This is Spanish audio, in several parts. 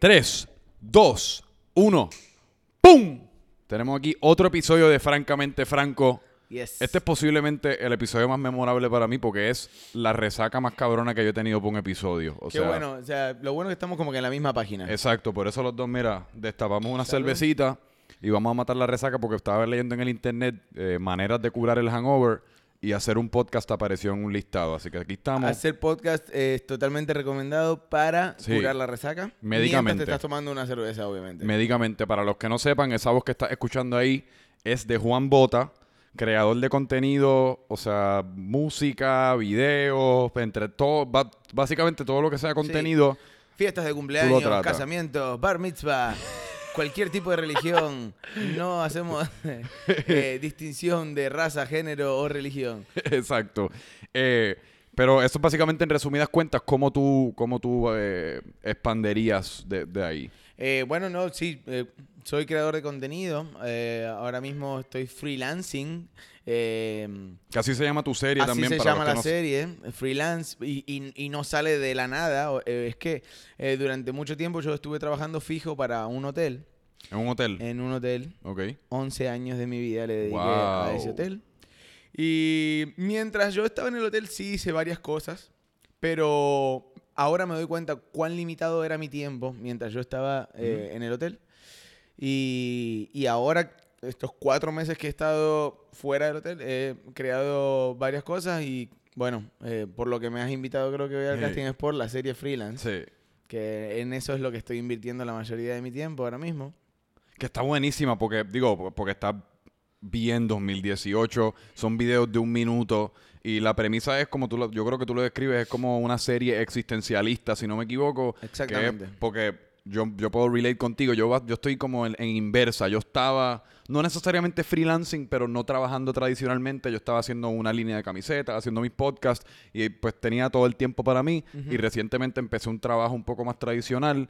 3, 2, 1. ¡Pum! Tenemos aquí otro episodio de Francamente Franco. Yes. Este es posiblemente el episodio más memorable para mí porque es la resaca más cabrona que yo he tenido por un episodio. O Qué sea, bueno, o sea, lo bueno es que estamos como que en la misma página. Exacto, por eso los dos, mira, destapamos una Salud. cervecita y vamos a matar la resaca porque estaba leyendo en el internet eh, maneras de curar el hangover y hacer un podcast apareció en un listado. Así que aquí estamos. Hacer podcast es totalmente recomendado para Sí. curar la resaca. Médicamente. Te estás tomando una cerveza, obviamente. Médicamente, para los que no sepan, esa voz que estás escuchando ahí es de Juan Bota, creador de contenido, o sea, música, videos, entre todo, básicamente todo lo que sea contenido. Fiestas de cumpleaños, casamientos, bar mitzvah, cualquier tipo de religión. No hacemos eh, distinción de raza, género o religión. Exacto. Eh, pero eso es básicamente en resumidas cuentas, cómo tú, cómo tú eh, expanderías de, de ahí. Eh, bueno, no, sí, soy creador de contenido. ahora mismo estoy freelancing. eh, Que así se llama tu serie Así también. se para llama la no- serie, freelance, y, y- y no sale de la nada. es que durante mucho tiempo yo estuve trabajando fijo para un hotel, En un hotel. en un hotel. Ok. 11 años de mi vida le dediqué a Wow. ese hotel. Y mientras yo estaba en el hotel sí hice varias cosas, pero ahora me doy cuenta cuán limitado era mi tiempo mientras yo estaba eh, en el hotel. Y, y ahora, estos cuatro meses que he estado fuera del hotel, he creado varias cosas y bueno, eh, por lo que me has invitado creo que voy al Sí. Casting Sport, la serie Freelance, Sí. que en eso es lo que estoy invirtiendo la mayoría de mi tiempo ahora mismo. Que está buenísima porque, digo, porque está bien 2018. Son videos de un minuto. Y la premisa es como tú lo, yo creo que tú lo describes, es como una serie existencialista, si no me equivoco. que Exactamente. porque yo, yo puedo relate contigo. Yo, yo estoy como en, en inversa. Yo estaba, no necesariamente freelancing, pero no trabajando tradicionalmente. Yo estaba haciendo una línea de camisetas, haciendo mis podcasts. Y pues tenía todo el tiempo para mí. Y recientemente empecé un trabajo un poco más tradicional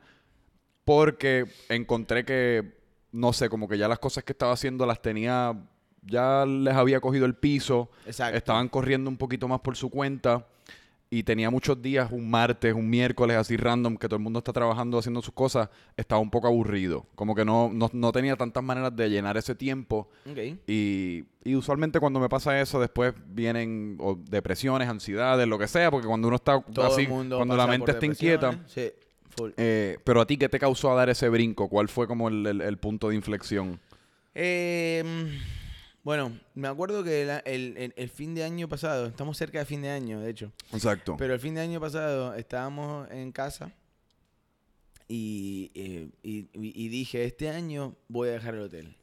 porque encontré que, no sé, como que ya las cosas que estaba haciendo las tenía, ya les había cogido el piso, Exacto. estaban corriendo un poquito más por su cuenta y tenía muchos días, un martes, un miércoles así random, que todo el mundo está trabajando haciendo sus cosas, estaba un poco aburrido, como que no, no, no tenía tantas maneras de llenar ese tiempo. Ok. Y, y usualmente cuando me pasa eso, después vienen o depresiones, ansiedades, lo que sea, porque cuando uno está Todo así, el mundo cuando la mente está inquieta. Sí, eh, pero a ti, ¿qué te causó a dar ese brinco? ¿Cuál fue como el, el- el punto de inflexión? Eh, bueno, me acuerdo que la- el, el- fin de año pasado, estamos cerca de fin de año, de hecho, Exacto. pero el fin de año pasado estábamos en casa y, eh, y- dije, este año voy a dejar el hotel.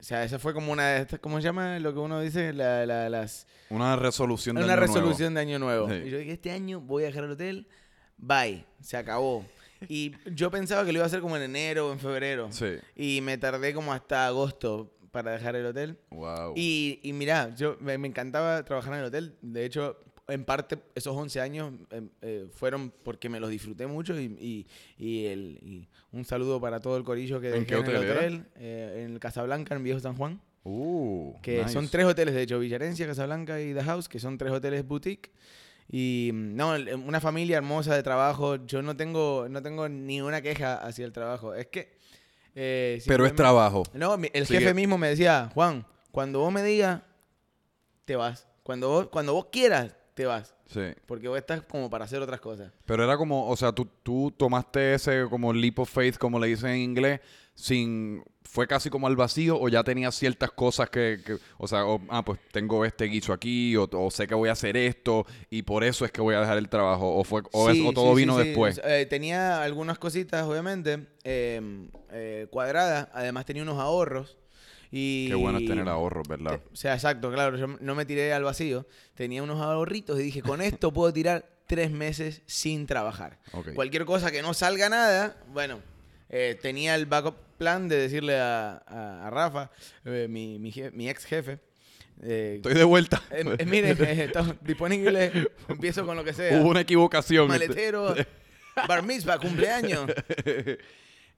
O sea, esa fue como una de estas, ¿cómo se llama lo que uno dice? La- la- las, Una resolución de una año nuevo. resolución de año nuevo. Sí. Y yo dije, este año voy a dejar el hotel, bye, se acabó. Y yo pensaba que lo iba a hacer como en enero o en febrero. Sí. Y me tardé como hasta agosto para dejar el hotel. Wow. Y, y mira, yo me, me encantaba trabajar en el hotel. De hecho, en parte esos 11 años em, eh, fueron porque me los disfruté mucho y, y- y el, y un saludo para todo el corillo que ¿En dejé qué en el hotel eh, en el Casablanca, en Viejo San Juan. Uh, Que nice. son tres hoteles, de hecho, Villarencia, Casablanca y The House, que son tres hoteles boutique. Y mm, no, una familia hermosa de trabajo. Yo no tengo, no tengo ni una queja hacia el trabajo. Es que... eh, Pero es trabajo. no, el Sigue. jefe mismo me decía, Juan, cuando vos me digas, te vas. Cuando vos, cuando vos quieras, te vas. Sí. Porque vos estás como para hacer otras cosas. Pero era como, o sea, tú, tú tomaste ese como leap of faith, como le dicen en inglés, sin... ¿Fue casi como al vacío o ya tenías ciertas cosas que, que- o sea, o, ah, pues tengo este guiso aquí o, o sé que voy a hacer esto y por eso es que voy a dejar el trabajo o fue o, es- Sí, o todo sí, vino sí, después? Eh, tenía algunas cositas, obviamente, eh, eh, cuadradas. Además tenía unos ahorros. Y, Qué bueno es tener ahorros, ¿verdad? O sea, exacto, claro. Yo no me tiré al vacío. Tenía unos ahorritos y dije, con esto puedo tirar tres meses sin trabajar. Cualquier cosa que no salga nada, bueno, eh, tenía el backup plan de decirle a, a- a Rafa, eh, mi, mi, je- mi ex jefe. eh, Estoy de vuelta. eh, eh, mire, está disponible. Empiezo con lo que sea. Hubo una equivocación. Maletero, bar mitzvah, cumpleaños.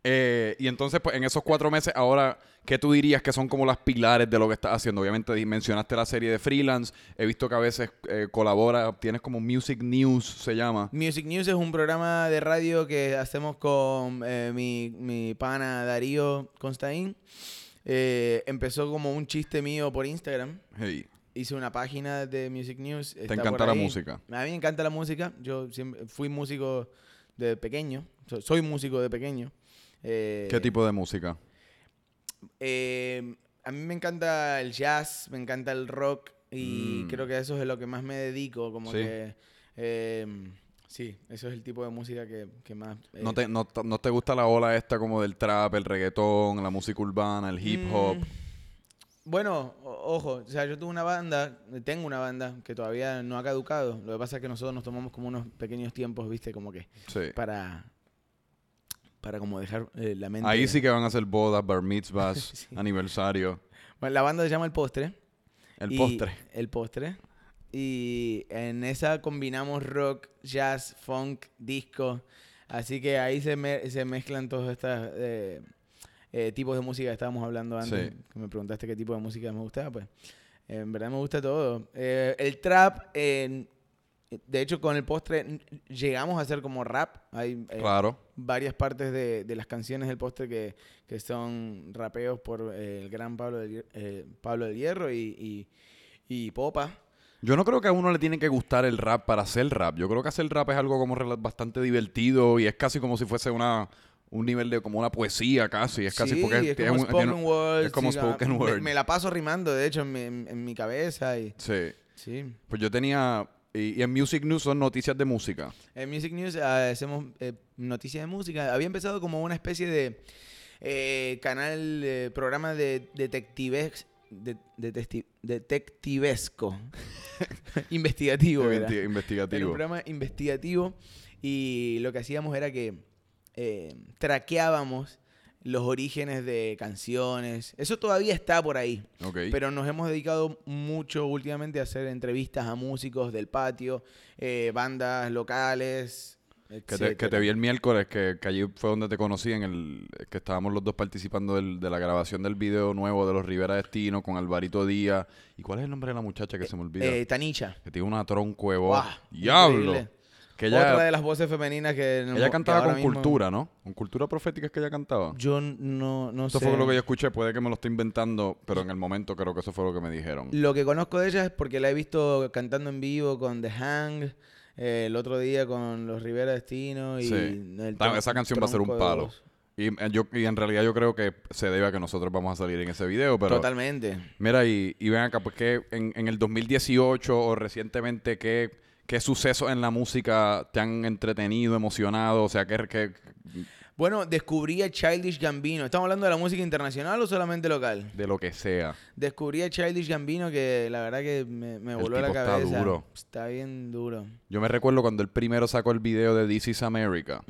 Eh, y entonces, pues, en esos cuatro meses, ahora, ¿qué tú dirías que son como las pilares de lo que estás haciendo? Obviamente mencionaste la serie de freelance. He visto que a veces eh, colabora, tienes como Music News, se llama. Music News es un programa de radio que hacemos con eh, mi, mi pana Darío Constaín. Empezó como un chiste mío por Instagram. Hey, Hice una página de Music News. ¿te encanta la música? A mí me encanta la música. Yo siempre fui músico de pequeño. So- Soy músico de pequeño. Eh, ¿Qué tipo de música? eh, a mí me encanta el jazz, me encanta el rock y Mm. creo que eso es lo que más me dedico. Como Sí. que. eh, sí, eso es el tipo de música que, que más. eh, ¿No te, no, no te gusta la ola esta como del trap, el reggaetón, la música urbana, el hip hop? Mm, Bueno, ojo, o sea, yo tuve una banda, tengo una banda que todavía no ha caducado. Lo que pasa es que nosotros nos tomamos como unos pequeños tiempos, viste, como que Sí. para para como dejar eh, la mente. Ahí sí que van a hacer bodas, bar mitzvahs, Sí. aniversario. Bueno, la banda se llama El Postre. El y- postre. El Postre. Y en esa combinamos rock, jazz, funk, disco. Así que ahí se, me- se mezclan todos estos eh, eh, tipos de música que estábamos hablando antes. Sí. Que me preguntaste qué tipo de música me gustaba. Pues en verdad me gusta todo. El trap, eh, de hecho, con el postre llegamos a hacer como rap. Hay eh, Claro. varias partes de, de las canciones del postre que, que son rapeos por eh, el gran Pablo del, eh, Pablo del Hierro y, y, y Popa. Yo no creo que a uno le tiene que gustar el rap para hacer rap. Yo creo que hacer rap es algo como bastante divertido y es casi como si fuese una un nivel de como una poesía casi. Es casi sí, porque es como un- spoken tiene un- word. es como sí, spoken me- word. Me, la paso rimando, de hecho, en mi, en- en mi cabeza. Y, Sí. sí. Pues yo tenía... Y, y en Music News son noticias de música. En Music News ah, hacemos eh, noticias de música. Había empezado como una especie de eh, canal, eh, programa de detectives, de, detectivesco. Investigativo, era. Investi- Era un investigativo. programa investigativo y lo que hacíamos era que traqueábamos los orígenes de canciones. Eso todavía está por ahí. Pero nos hemos dedicado mucho últimamente a hacer entrevistas a músicos del patio, eh, bandas locales. Que te, que te vi el miércoles, que, que allí fue donde te conocí, en el que estábamos los dos participando del- de la grabación del video nuevo de los Rivera Destino con Alvarito Díaz. ¿Y cuál es el nombre de la muchacha que se me olvida? Eh, Tanicha. que tiene una tronco de voz. ¡Diablo! increíble. Que Otra de las voces femeninas que... ella cantaba con mismo- cultura, ¿no? Con cultura profética es que ella cantaba. Yo no, no Eso sé. fue lo que yo escuché, puede que me lo esté inventando, pero en el momento creo que eso fue lo que me dijeron. Lo que conozco de ella es porque la he visto cantando en vivo con The Hang, eh, el otro día con los Rivera Destino y Sí. el esa canción va a ser un palo. Y, eh, yo, y en realidad yo creo que se debe a que nosotros vamos a salir en ese video, pero... Totalmente. Mira, y, y ven acá, pues que en, en el 2018 o recientemente, ¿qué, qué sucesos en la música te han entretenido, emocionado? O sea, ¿qué, qué- Bueno, descubrí a Childish Gambino. ¿Estamos hablando de la música internacional o solamente local? de lo que sea? Descubrí a Childish Gambino que la verdad que me, me El voló la tipo está cabeza. duro. Está bien duro. Yo me recuerdo cuando el primero sacó el video de This is America.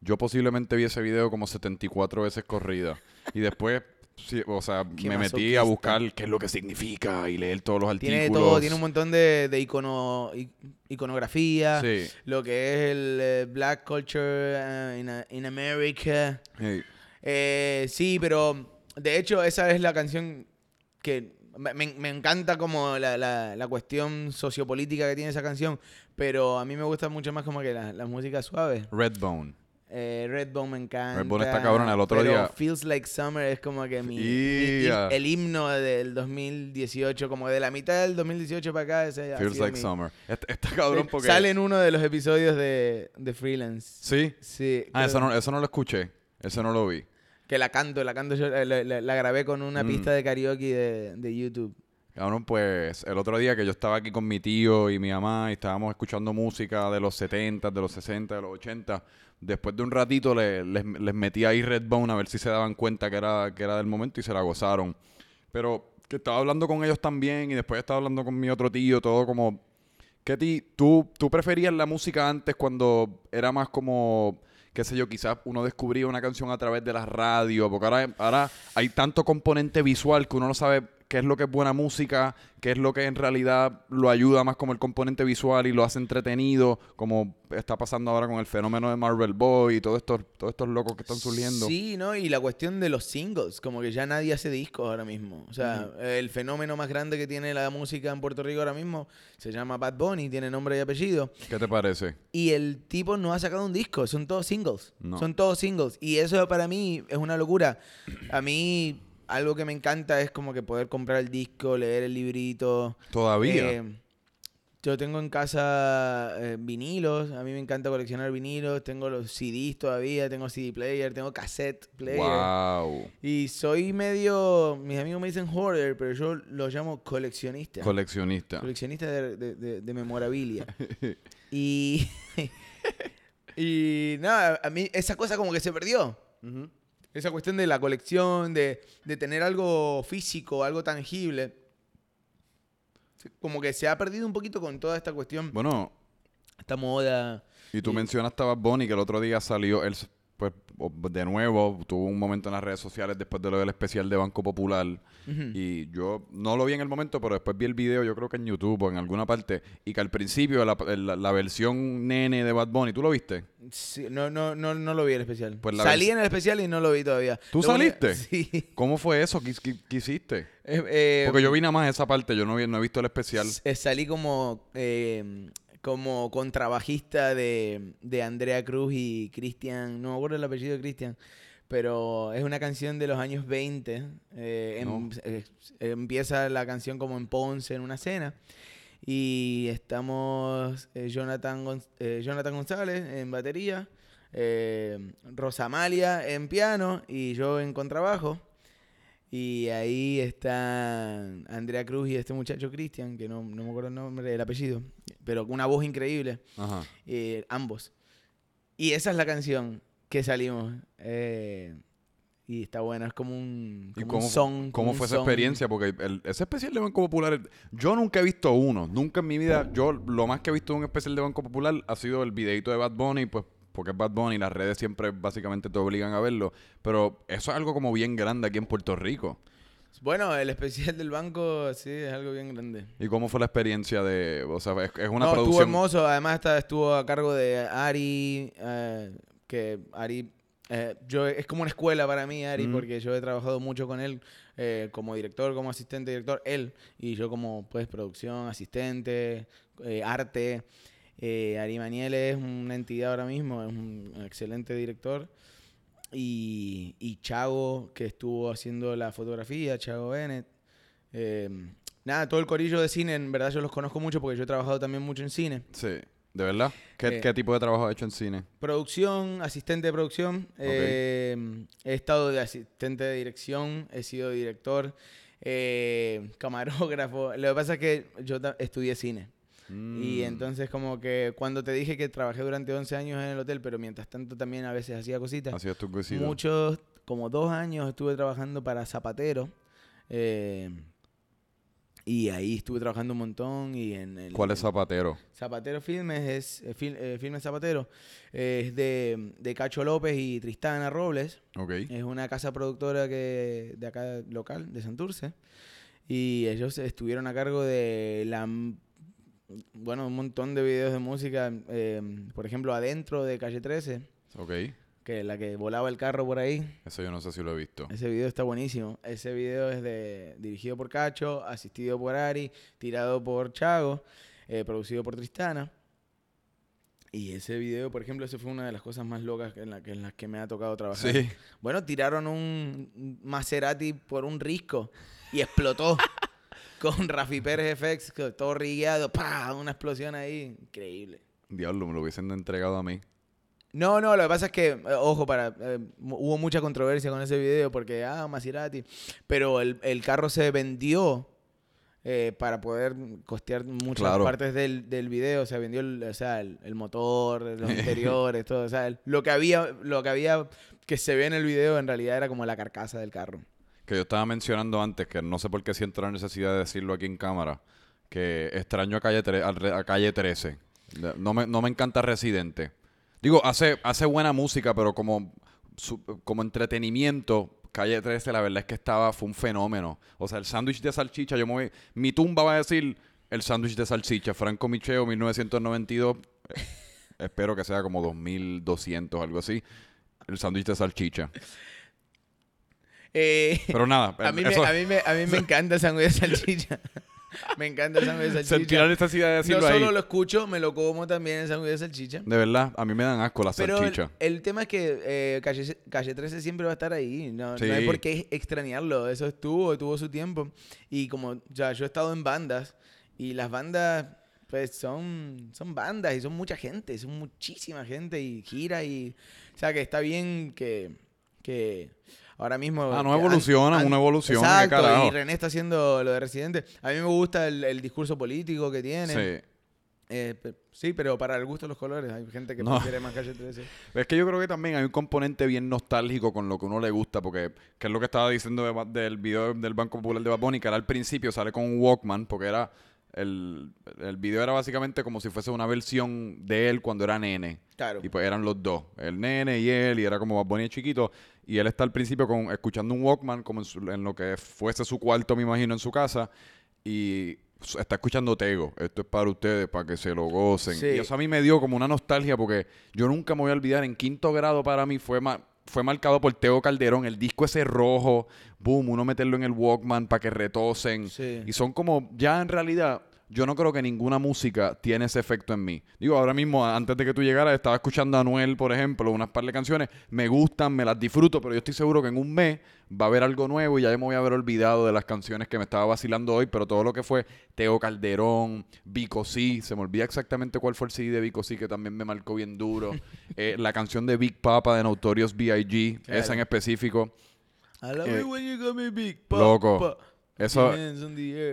Yo posiblemente vi ese video como 74 veces corrida. Y después, sí, o sea, me metí a buscar qué es lo que significa y leer todos los artículos. Tiene todo, tiene un montón de, de icono, iconografía, Sí. lo que es el eh, Black Culture eh, in, in America. Sí. Eh, sí, pero de hecho esa es la canción que me, me- me encanta como la, la- la cuestión sociopolítica que tiene esa canción, pero a mí me gusta mucho más como que la, la música suave. Redbone. Eh, Redbone me encanta. Redbone está cabrón, el otro pero día- Feels Like Summer es como que mi, mi- Yeah. el himno del 2018, como de la mitad del 2018 para acá. Ese Feels like mi- summer. Está, está cabrón Eh, porque... Sale en uno de los episodios de, de Freelance. Sí. Sí. Ah, creo eso no, eso no lo escuché. Eso no lo vi. Que la canto, la canto yo, eh, la, la- la grabé con una Mm. pista de karaoke de, de YouTube. Cabrón, pues el otro día que yo estaba aquí con mi tío y mi mamá y estábamos escuchando música de los 70, de los 60, de los 80, después de un ratito le- les, les metí ahí Redbone a ver si se daban cuenta que era, que era del momento y se la gozaron. Pero que estaba hablando con ellos también y después estaba hablando con mi otro tío, todo como... ¿Qué ti, tú, ¿Tú preferías la música antes cuando era más como, qué sé yo, quizás uno descubría una canción a través de la radio? Porque ahora, ahora hay tanto componente visual que uno no sabe qué es lo que es buena música, qué es lo que en realidad lo ayuda más como el componente visual y lo hace entretenido, como está pasando ahora con el fenómeno de Marvel Boy y todos estos, todos estos locos que están surgiendo. Sí, ¿no? Y la cuestión de los singles, como que ya nadie hace discos ahora mismo. O sea, el fenómeno más grande que tiene la música en Puerto Rico ahora mismo se llama Bad Bunny, tiene nombre y apellido. ¿Qué te parece? Y el tipo no ha sacado un disco, son todos singles. No. Son todos singles. Y eso para mí es una locura. A mí algo que me encanta es como que poder comprar el disco, leer el librito. Todavía. Eh, yo tengo en casa eh, vinilos, a mí me encanta coleccionar vinilos, tengo los CDs todavía, tengo CD player, tengo cassette player. wow. Y soy medio, mis amigos me dicen hoarder, pero yo lo llamo coleccionista. Coleccionista. coleccionista de, de- de- de memorabilia. y, y nada, a mí esa cosa como que se perdió. Ujú. Esa cuestión de la colección, de, de tener algo físico, algo tangible. Como que se ha perdido un poquito con toda esta cuestión, Bueno, esta moda. y tú Y- mencionaste a Bad Bunny que el otro día salió, él pues de nuevo tuvo un momento en las redes sociales después de lo del especial de Banco Popular y yo no lo vi en el momento, pero después vi el video, yo creo que en YouTube o en alguna parte, y que al principio la, la- la versión nene de Bad Bunny, ¿tú lo viste? Sí, no, no, no, no lo vi el especial. Pues Salí en el especial y no lo vi todavía. ¿Tú Lo saliste? Sí. ¿Cómo fue eso? ¿Qué, qué- qué hiciste? Eh, eh, Porque yo vi nada más esa parte, yo no, vi- no he visto el especial. Eh, salí como, eh, como contrabajista de, de Andrea Cruz y Cristian, no me acuerdo el apellido de Cristian, pero es una canción de los años 20. eh, em- eh, empieza la canción como en Ponce, en una cena. Y estamos eh, Jonathan, Gonz- Jonathan González en batería, Rosamalia en piano y yo en contrabajo. Y ahí están Andrea Cruz y este muchacho Cristian, que no, no me acuerdo el nombre, el apellido, pero con una voz increíble, Ajá. eh, ambos. Y esa es la canción que salimos. eh, y está buena, es como un, ¿Y como cómo, un song. cómo un fue esa song. experiencia? Porque el- ese especial de Banco Popular, yo nunca he visto uno. Nunca en mi vida, yo lo más que he visto de un especial de Banco Popular ha sido el videito de Bad Bunny, pues porque es Bad Bunny, las redes siempre básicamente te obligan a verlo. Pero eso es algo como bien grande aquí en Puerto Rico. Bueno, el especial del banco, sí, es algo bien grande. ¿Y cómo fue la experiencia de, o sea, es, es una no, estuvo producción... hermoso. Además, está- estuvo a cargo de Ari, eh, que Ari, eh, yo es como una escuela para mí, Ari, Mm. porque yo he trabajado mucho con él eh, como director, como asistente director, él y yo como pues producción, asistente, eh, arte. Eh, Ari Maniel es una entidad ahora mismo, es un excelente director. Y, y Chago, que estuvo haciendo la fotografía, Chago Bennett. Eh, nada, todo el corillo de cine, en verdad yo los conozco mucho porque yo he trabajado también mucho en cine. Sí, ¿de verdad? ¿Qué, Eh, qué tipo de trabajo has hecho en cine? Producción, asistente de producción. eh, he estado de asistente de dirección, he sido director, camarógrafo. Lo que pasa es que yo estudié cine. Y Mm. entonces como que cuando te dije que trabajé durante 11 años en el hotel, pero mientras tanto también a veces hacía cositas. Así es tu cosita. Muchos, como dos años estuve trabajando para Zapatero. eh, y ahí estuve trabajando un montón. Y en el, ¿Cuál es Zapatero? Zapatero Filmes es eh, eh, Filmes Zapatero. es de, de Cacho López y Tristana Robles. Ok. Es una casa productora que de acá local, de Santurce. Y ellos estuvieron a cargo de la bueno, un montón de videos de música. eh, por ejemplo, adentro de Calle 13, Ok. que la que volaba el carro por ahí. Eso yo no sé si lo he visto. Ese video está buenísimo. Ese video es de dirigido por Cacho, asistido por Ari, tirado por Chago, eh, producido por Tristana. Y ese video, por ejemplo, eso fue una de las cosas más locas en, la en las que me ha tocado trabajar. Sí. Bueno, tiraron un Maserati por un risco y explotó con Rafi Pérez FX, todo rigueado, ¡pah! Una explosión ahí, increíble. Diablo, me lo hubiesen entregado a mí. No, no, lo que pasa es que, eh, ojo, para eh, hubo mucha controversia con ese video porque, ah, Maserati, pero el, el carro se vendió eh, para poder costear muchas Claro. partes del, del video, se vendió el, o sea, el, el motor, los interiores, todo, o sea, lo que había, lo que había que se ve en el video en realidad era como la carcasa del carro. Que yo estaba mencionando antes, que no sé por qué siento la necesidad de decirlo aquí en cámara, que extraño a Calle, tre- a calle 13. De- No me, no me encanta Residente. Digo, hace, hace buena música, pero como, como entretenimiento, Calle 13, la verdad es que estaba, fue un fenómeno. O sea, el sándwich de salchicha, yo me voy, mi tumba va a decir el sándwich de salchicha, Franco Micheo, 1992. eh, espero que sea como 2200, algo así. El sándwich de salchicha. Eh, Pero nada, a, mí me, a, mí me, a mí me encanta el sándwich de salchicha. me encanta el sándwich de salchicha. sentí la necesidad de no decirlo ahí. solo lo escucho, me lo como también el sándwich de salchicha. De verdad, a mí me dan asco las Pero el, salchichas. el tema es que eh, calle, calle 13 siempre va a estar ahí. No, no hay Sí. por qué extrañarlo. Eso estuvo, tuvo su tiempo. Y como ya yo he estado en bandas y las bandas pues son, son bandas y son mucha gente, son muchísima gente y gira y... O sea que está bien que... que ahora mismo... Ah, no han- evolucionan, han- una evolución, ¿qué Exacto, carajo? y René está haciendo lo de Residente. A mí me gusta el, el discurso político que tiene. Sí. Eh, sí, pero para el gusto de los colores. Hay gente que No. prefiere más Calle 13. Es que yo creo que también hay un componente bien nostálgico con lo que uno le gusta, porque que es lo que estaba diciendo de del video del Banco Popular de Bad Bunny, que era al principio sale con un Walkman, porque era el, el video era básicamente como si fuese una versión de él cuando era nene. Claro. Y pues eran los dos, el nene y él, y era como Bad Bunny chiquito. Y él está al principio con, escuchando un Walkman, como en, su- en lo que fuese su cuarto, me imagino, en su casa. Y está escuchando Tego. Esto es para ustedes, para que se lo gocen. Sí. Y eso a mí me dio como una nostalgia, porque yo nunca me voy a olvidar. En quinto grado para mí fue ma- fue marcado por Teo Calderón, el disco ese rojo, boom, uno meterlo en el Walkman para que retosen. Sí. Y son como, ya en realidad, yo no creo que ninguna música tiene ese efecto en mí. Digo, ahora mismo, antes de que tú llegaras, estaba escuchando a Anuel, por ejemplo, unas par de canciones, me gustan, me las disfruto, pero yo estoy seguro que en un mes va a haber algo nuevo y ya yo me voy a haber olvidado de las canciones que me estaba vacilando hoy, pero todo lo que fue Teo Calderón, Vico Sí, se me olvida exactamente cuál fue el CD de Vico Sí, que también me marcó bien duro. Eh, la canción de Big Papa de Notorious B.I.G., Claro. esa en específico. I love Eh, it when you call me big papa. loco, eso-.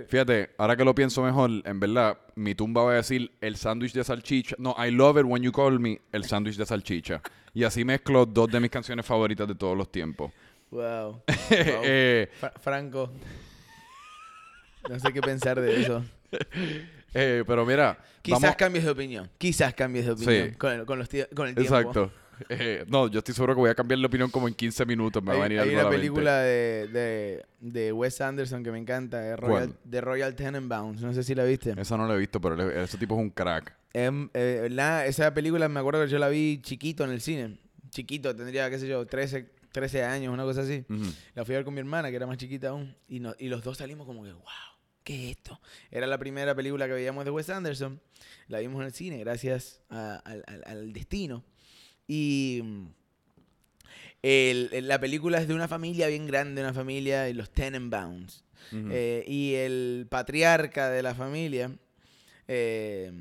Fíjate, ahora que lo pienso mejor, en verdad, mi tumba va a decir el sándwich de salchicha. No, I love it when you call me el sándwich de salchicha. Y así mezclo dos de mis canciones favoritas de todos los tiempos. Wow. Eh, Fra- Franco. No sé qué pensar de eso. eh, pero mira, Quizás vamos- cambies de opinión. Quizás cambies de opinión. Sí. Con, el- con los con el tiempo. Exacto. Eh, no, yo estoy seguro que voy a cambiar de opinión como en 15 minutos. Me va a Hay, venir hay algo a una la película de, de, de Wes Anderson que me encanta, de Royal, de Royal Tenenbaums. No sé si la viste. Esa no la he visto, pero ese tipo es un crack. Em, eh, la- esa película me acuerdo que yo la vi chiquito en el cine. Chiquito, tendría, qué sé yo, 13, 13 años, una cosa así. La fui a ver con mi hermana, que era más chiquita aún. Y, no- y los dos salimos como que, wow, ¿qué es esto? Era la primera película que veíamos de Wes Anderson. La vimos en el cine gracias a- al destino. Y mm, el- el- la película es de una familia bien grande, una familia de los Tenenbaums. Eh, y el patriarca de la familia eh,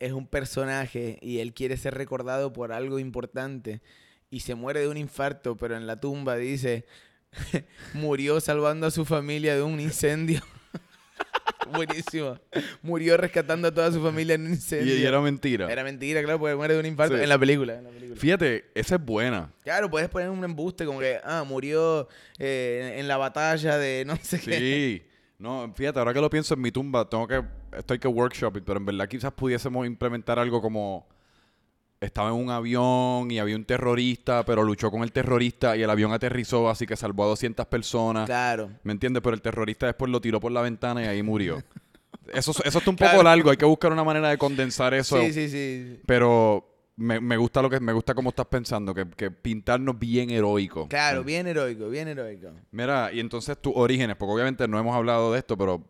es un personaje y él quiere ser recordado por algo importante y se muere de un infarto, pero en la tumba dice, murió salvando a su familia de un incendio. Buenísimo. Murió rescatando a toda su familia en un incendio. y era mentira. Era mentira, claro, porque muere de un infarto Sí. en la película. en la película. Fíjate, esa es buena. Claro, puedes poner un embuste como que, ah, murió eh, en la batalla de no sé qué. Sí. No, fíjate, ahora que lo pienso en mi tumba, tengo que, esto hay que workshop, pero en verdad quizás pudiésemos implementar algo como estaba en un avión y había un terrorista, pero luchó con el terrorista y el avión aterrizó, así que salvó a 200 personas. Claro. ¿Me entiendes? Pero el terrorista después lo tiró por la ventana y ahí murió. Eso, eso está un poco Claro. largo, hay que buscar una manera de condensar eso. Sí, sí, sí. Pero me, me gusta lo que me gusta cómo estás pensando, que, que pintarnos bien heroico. Claro, bien heroico, bien heroico. Mira, y entonces tus orígenes, porque obviamente no hemos hablado de esto, pero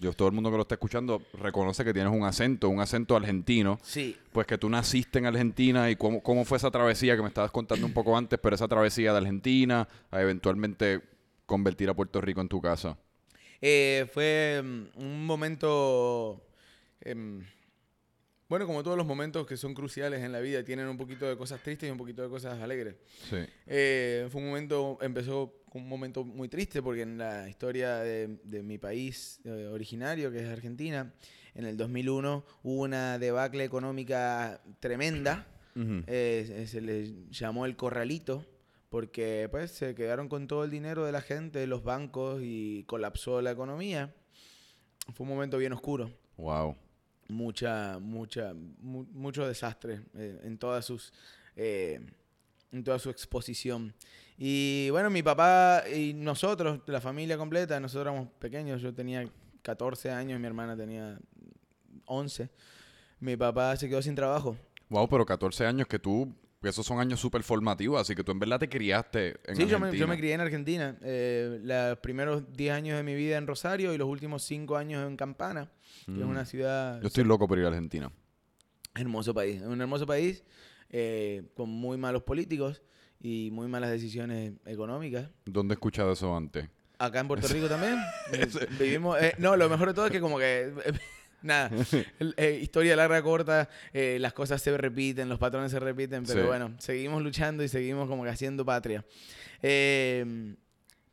yo, todo el mundo que lo está escuchando reconoce que tienes un acento, un acento argentino. Sí. Pues que tú naciste en Argentina y cómo, cómo fue esa travesía que me estabas contando un poco antes, pero esa travesía de Argentina a eventualmente convertir a Puerto Rico en tu casa. Eh, fue mm, un momento. em, bueno, como todos los momentos que son cruciales en la vida, tienen un poquito de cosas tristes y un poquito de cosas alegres. Sí. Eh, fue un momento, empezó un momento muy triste porque en la historia de, de mi país eh, originario, que es Argentina, en el 2001 hubo una debacle económica tremenda. Ujú. Eh, se le llamó el corralito porque pues se quedaron con todo el dinero de la gente, de los bancos y colapsó la economía. Fue un momento bien oscuro, Wow. mucha, mucha, mu- mucho desastre eh, en todas sus eh, en toda su exposición. Y bueno, mi papá y nosotros, la familia completa, nosotros éramos pequeños, yo tenía 14 años, mi hermana tenía 11. Mi papá se quedó sin trabajo. Wow, pero 14 años que tú, esos son años súper formativos, así que tú en verdad te criaste en sí, yo Argentina. me, yo me crié en Argentina. Eh, los primeros 10 años de mi vida en Rosario y los últimos 5 años en Campana, que es Mm. una ciudad... Yo estoy loco por ir a Argentina. Hermoso país. Es un hermoso país eh, con muy malos políticos y muy malas decisiones económicas. ¿Dónde he escuchado eso antes? Acá en Puerto Rico también. vivimos. eh, no, lo mejor de todo es que, como que. nada. eh, historia larga, corta. eh, las cosas se repiten, los patrones se repiten. Pero Sí. bueno, seguimos luchando y seguimos como que haciendo patria. Eh,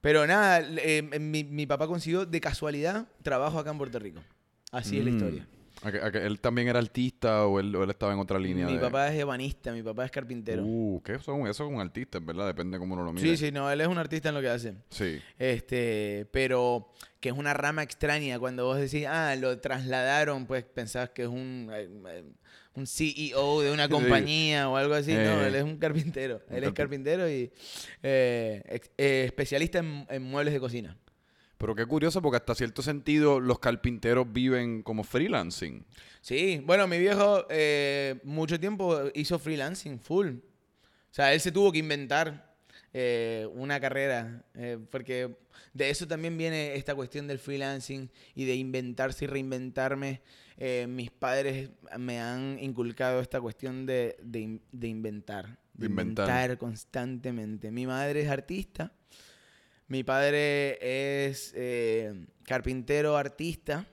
pero nada, eh, mi, mi papá consiguió de casualidad trabajo acá en Puerto Rico. Así es la Mm. historia. ¿A que- a que ¿Él también era artista o él, o él estaba en otra línea? Mi de- papá es ebanista, mi papá es carpintero. Uh, ¿qué son? Eso es un artista, verdad, depende de cómo uno lo mire. sí, sí, no, él es un artista en lo que hace. Sí. Este, pero que es una rama extraña. Cuando vos decís, ah, lo trasladaron, pues pensás que es un, eh, un CEO de una Sí. compañía o algo así. no, Eh. él es un carpintero. Él es carpi- carpintero y eh, eh, especialista en, en muebles de cocina. Pero qué curioso, porque hasta cierto sentido los carpinteros viven como freelancing. Sí, bueno, mi viejo eh, mucho tiempo hizo freelancing full. O sea, él se tuvo que inventar eh, una carrera, eh, porque de eso también viene esta cuestión del freelancing y de inventarse y reinventarme. Eh, mis padres me han inculcado esta cuestión de, de de inventar, de De inventar. inventar constantemente. Mi madre es artista, mi padre es eh, carpintero artista.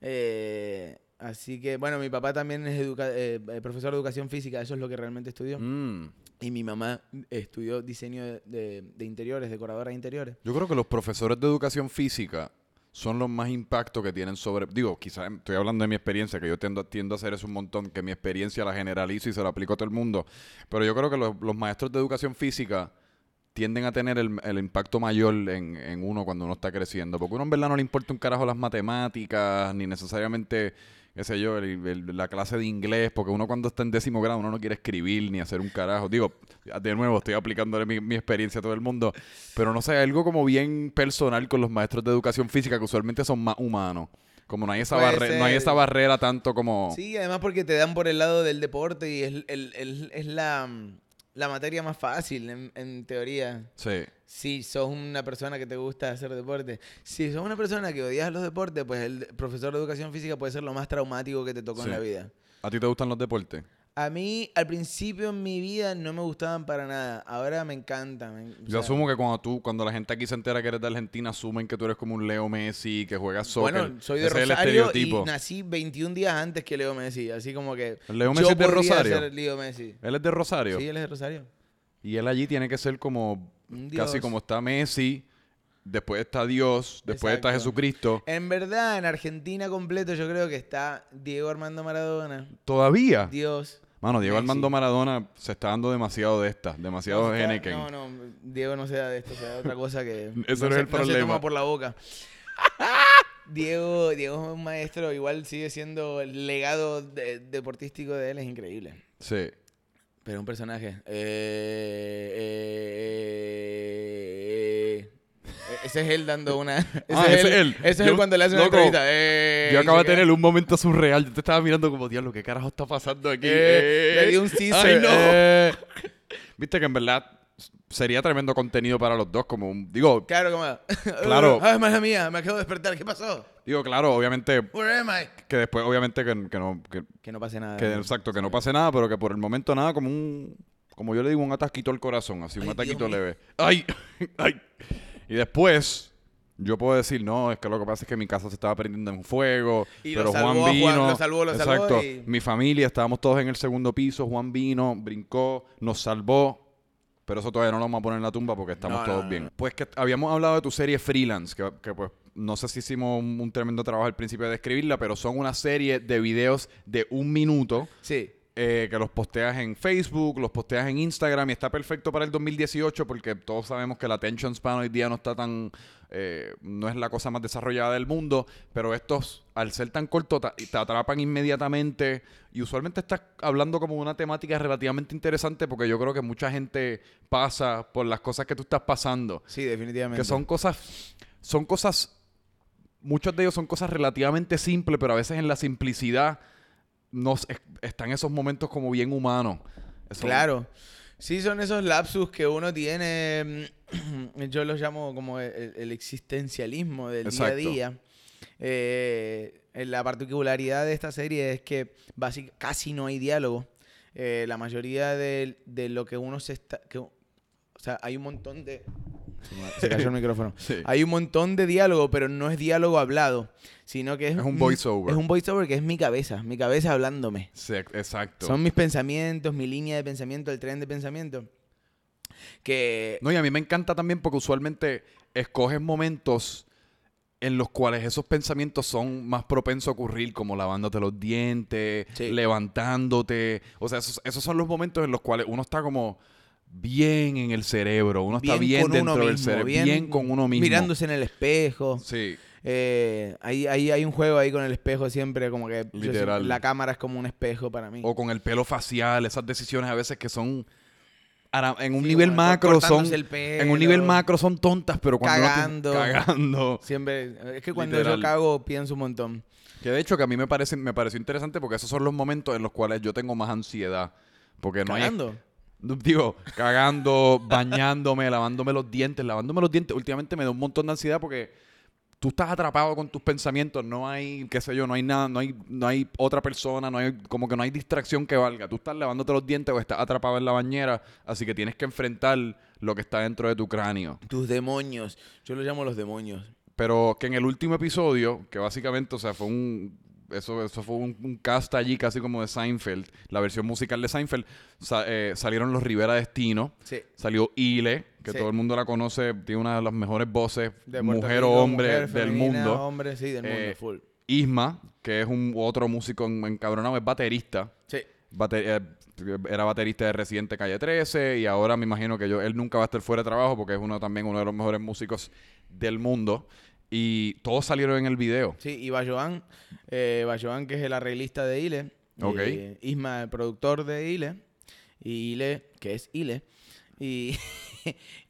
eh, así que, bueno, mi papá también es educa- eh, eh, profesor de educación física, eso es lo que realmente estudió. Mm. Y mi mamá estudió diseño de, de- de interiores, decoradora de interiores. Yo creo que los profesores de educación física son los más impacto que tienen sobre... Digo, quizás estoy hablando de mi experiencia, que yo tiendo, tiendo a hacer eso un montón, que mi experiencia la generalizo y se la aplico a todo el mundo. Pero yo creo que los, los maestros de educación física tienden a tener el, el impacto mayor en, en uno cuando uno está creciendo. Porque uno en verdad no le importa un carajo las matemáticas, ni necesariamente, qué sé yo, el- el- la clase de inglés, porque uno cuando está en décimo grado uno no quiere escribir ni hacer un carajo. Digo, de nuevo, estoy aplicándole mi, mi experiencia a todo el mundo. Pero no sé, algo como bien personal con los maestros de educación física que usualmente son más humanos. Como no hay esa, barre- no hay esa barrera tanto como... Sí, además porque te dan por el lado del deporte y es, es la, la materia más fácil, en, en teoría. Sí. Si sos una persona que te gusta hacer deporte. Si sos una persona que odias los deportes, pues el profesor de educación física puede ser lo más traumático que te tocó Sí. en la vida. ¿A ti te gustan los deportes? A mí, al principio en mi vida, no me gustaban para nada. Ahora me encantan. Yo sea, asumo que cuando tú, cuando la gente aquí se entera que eres de Argentina, asumen que tú eres como un Leo Messi, que juegas soccer. Bueno, soy de Ese Rosario y nací 21 días antes que Leo Messi. Así como que. ¿El Leo yo Messi es de Rosario? ser Leo Messi. Él es de Rosario. Sí, él es de Rosario. Y él allí tiene que ser como casi como está Messi, después está Dios, después está Exacto. Jesucristo. En verdad, en Argentina completo, yo creo que está Diego Armando Maradona. Todavía. Dios. Mano, Diego. Armando Maradona se está dando demasiado de esta, demasiado No, está- Henneken. No, no, Diego no se da de esto, se da de otra cosa que. Eso no es se, el se problema. toma por la boca. Diego, Diego es un maestro, igual sigue siendo el legado de- deportístico de él, es increíble. Sí. Pero un personaje. Eh, eh, eh, ese es él dando una. Ese Ah, es ese él. es él. Ese es él cuando le hace una loco, entrevista. Eh, Yo acabo de tener un momento surreal. Yo te estaba mirando como, diablo, ¿qué carajo está pasando aquí? Eh, le dio un Ay, Caesar, no. eh. Viste que en verdad sería tremendo contenido para los dos. Como un, digo, Claro, como. Claro. Ay, mala mía, me acabo de despertar. ¿Qué pasó? digo, claro, obviamente, Where am I? que después, obviamente, que, que no, que, Que no pase nada. que exacto, que no pase nada, pero que por el momento nada, como un, como yo le digo, un atasquito al corazón, así, un Ay, ataquito Dios mío. leve. ¡Ay! ¡Ay! Y después, yo puedo decir, no, es que lo que pasa es que mi casa se estaba prendiendo en fuego, Y pero salvó Juan a Juan, vino. lo salvó, lo salvó exacto. y- Mi familia, estábamos todos en el segundo piso, Juan vino, brincó, nos salvó. Pero eso todavía no lo vamos a poner en la tumba porque estamos No, todos no, no, bien. Pues que habíamos hablado de tu serie Freelance, que, que, pues no sé si hicimos un, un tremendo trabajo al principio de describirla, pero son una serie de videos de un minuto Sí. Eh, que los posteas en Facebook, los posteas en Instagram y está perfecto para el 2018 porque todos sabemos que la attention span hoy día no está tan, eh, no es la cosa más desarrollada del mundo, pero estos, al ser tan cortos, te, te atrapan inmediatamente y usualmente estás hablando como una temática relativamente interesante porque yo creo que mucha gente pasa por las cosas que tú estás pasando, Sí, definitivamente. que son cosas, son cosas, muchos de ellos son cosas relativamente simples, pero a veces en la simplicidad nos es- están esos momentos como bien humanos. Eso- Claro. Sí, son esos lapsus que uno tiene, mm, yo los llamo como el, el existencialismo del Exacto. día a día. Eh, la particularidad de esta serie es que básic- casi no hay diálogo. Eh, la mayoría de, de lo que uno se está... Que, o sea, hay un montón de... Se cayó el micrófono. Sí. Hay un montón de diálogo, pero no es diálogo hablado, sino que es, Es un voiceover. Es un voiceover que es mi cabeza, mi cabeza hablándome. Sí, exacto. Son mis pensamientos, mi línea de pensamiento, el tren de pensamiento. Que No, y a mí me encanta también porque usualmente escoges momentos en los cuales esos pensamientos son más propensos a ocurrir, como lavándote los dientes, Sí. levantándote. O sea, esos, esos son los momentos en los cuales uno está como bien en el cerebro, uno está bien dentro uno del mismo, cerebro, bien, con uno mismo. Mirándose en el espejo. Sí, Eh, ahí, ahí hay un juego ahí con el espejo siempre, como que yo Literal. siempre- la cámara es como un espejo para mí. o con el pelo facial, esas decisiones a veces que son en un Sí, nivel como macro son el en un nivel pelo, macro son tontas, pero cuando Cagando. tiene- cagando. Siempre, es que cuando Literal. yo cago pienso un montón. Que de hecho que a mí me parece me pareció interesante porque esos son los momentos en los cuales yo tengo más ansiedad, porque no hay Cagando. Digo, cagando, bañándome, lavándome los dientes, lavándome los dientes, últimamente me da un montón de ansiedad porque tú estás atrapado con tus pensamientos, no hay, qué sé yo, no hay nada, no hay no hay otra persona, no hay como que no hay distracción que valga. Tú estás lavándote los dientes o estás atrapado en la bañera, así que tienes que enfrentar lo que está dentro de tu cráneo. Tus demonios. Yo los llamo los demonios. Pero que en el último episodio, que básicamente, o sea, fue un. Eso, eso fue un, un cast allí casi como de Seinfeld, la versión musical de Seinfeld. sa- eh, salieron los Rivera Destino, Sí. salió Ile, que Sí. todo el mundo la conoce, tiene una de las mejores voces, De mujer o hombre mujer, del femenina, mundo. Hombre, sí, del mundo, Eh, full. Isma, que es un otro músico en- encabronado, es baterista. Sí. Bate- eh, era baterista de Residente Calle 13 y ahora me imagino que yo, él nunca va a estar fuera de trabajo porque es uno también uno de los mejores músicos del mundo. Y todos salieron en el video. Sí, y Bayoán, eh, Bayoán, que es el arreglista de Ile. Ok. eh, Isma, el productor de Ile. Y Ile, que es Ile. Y.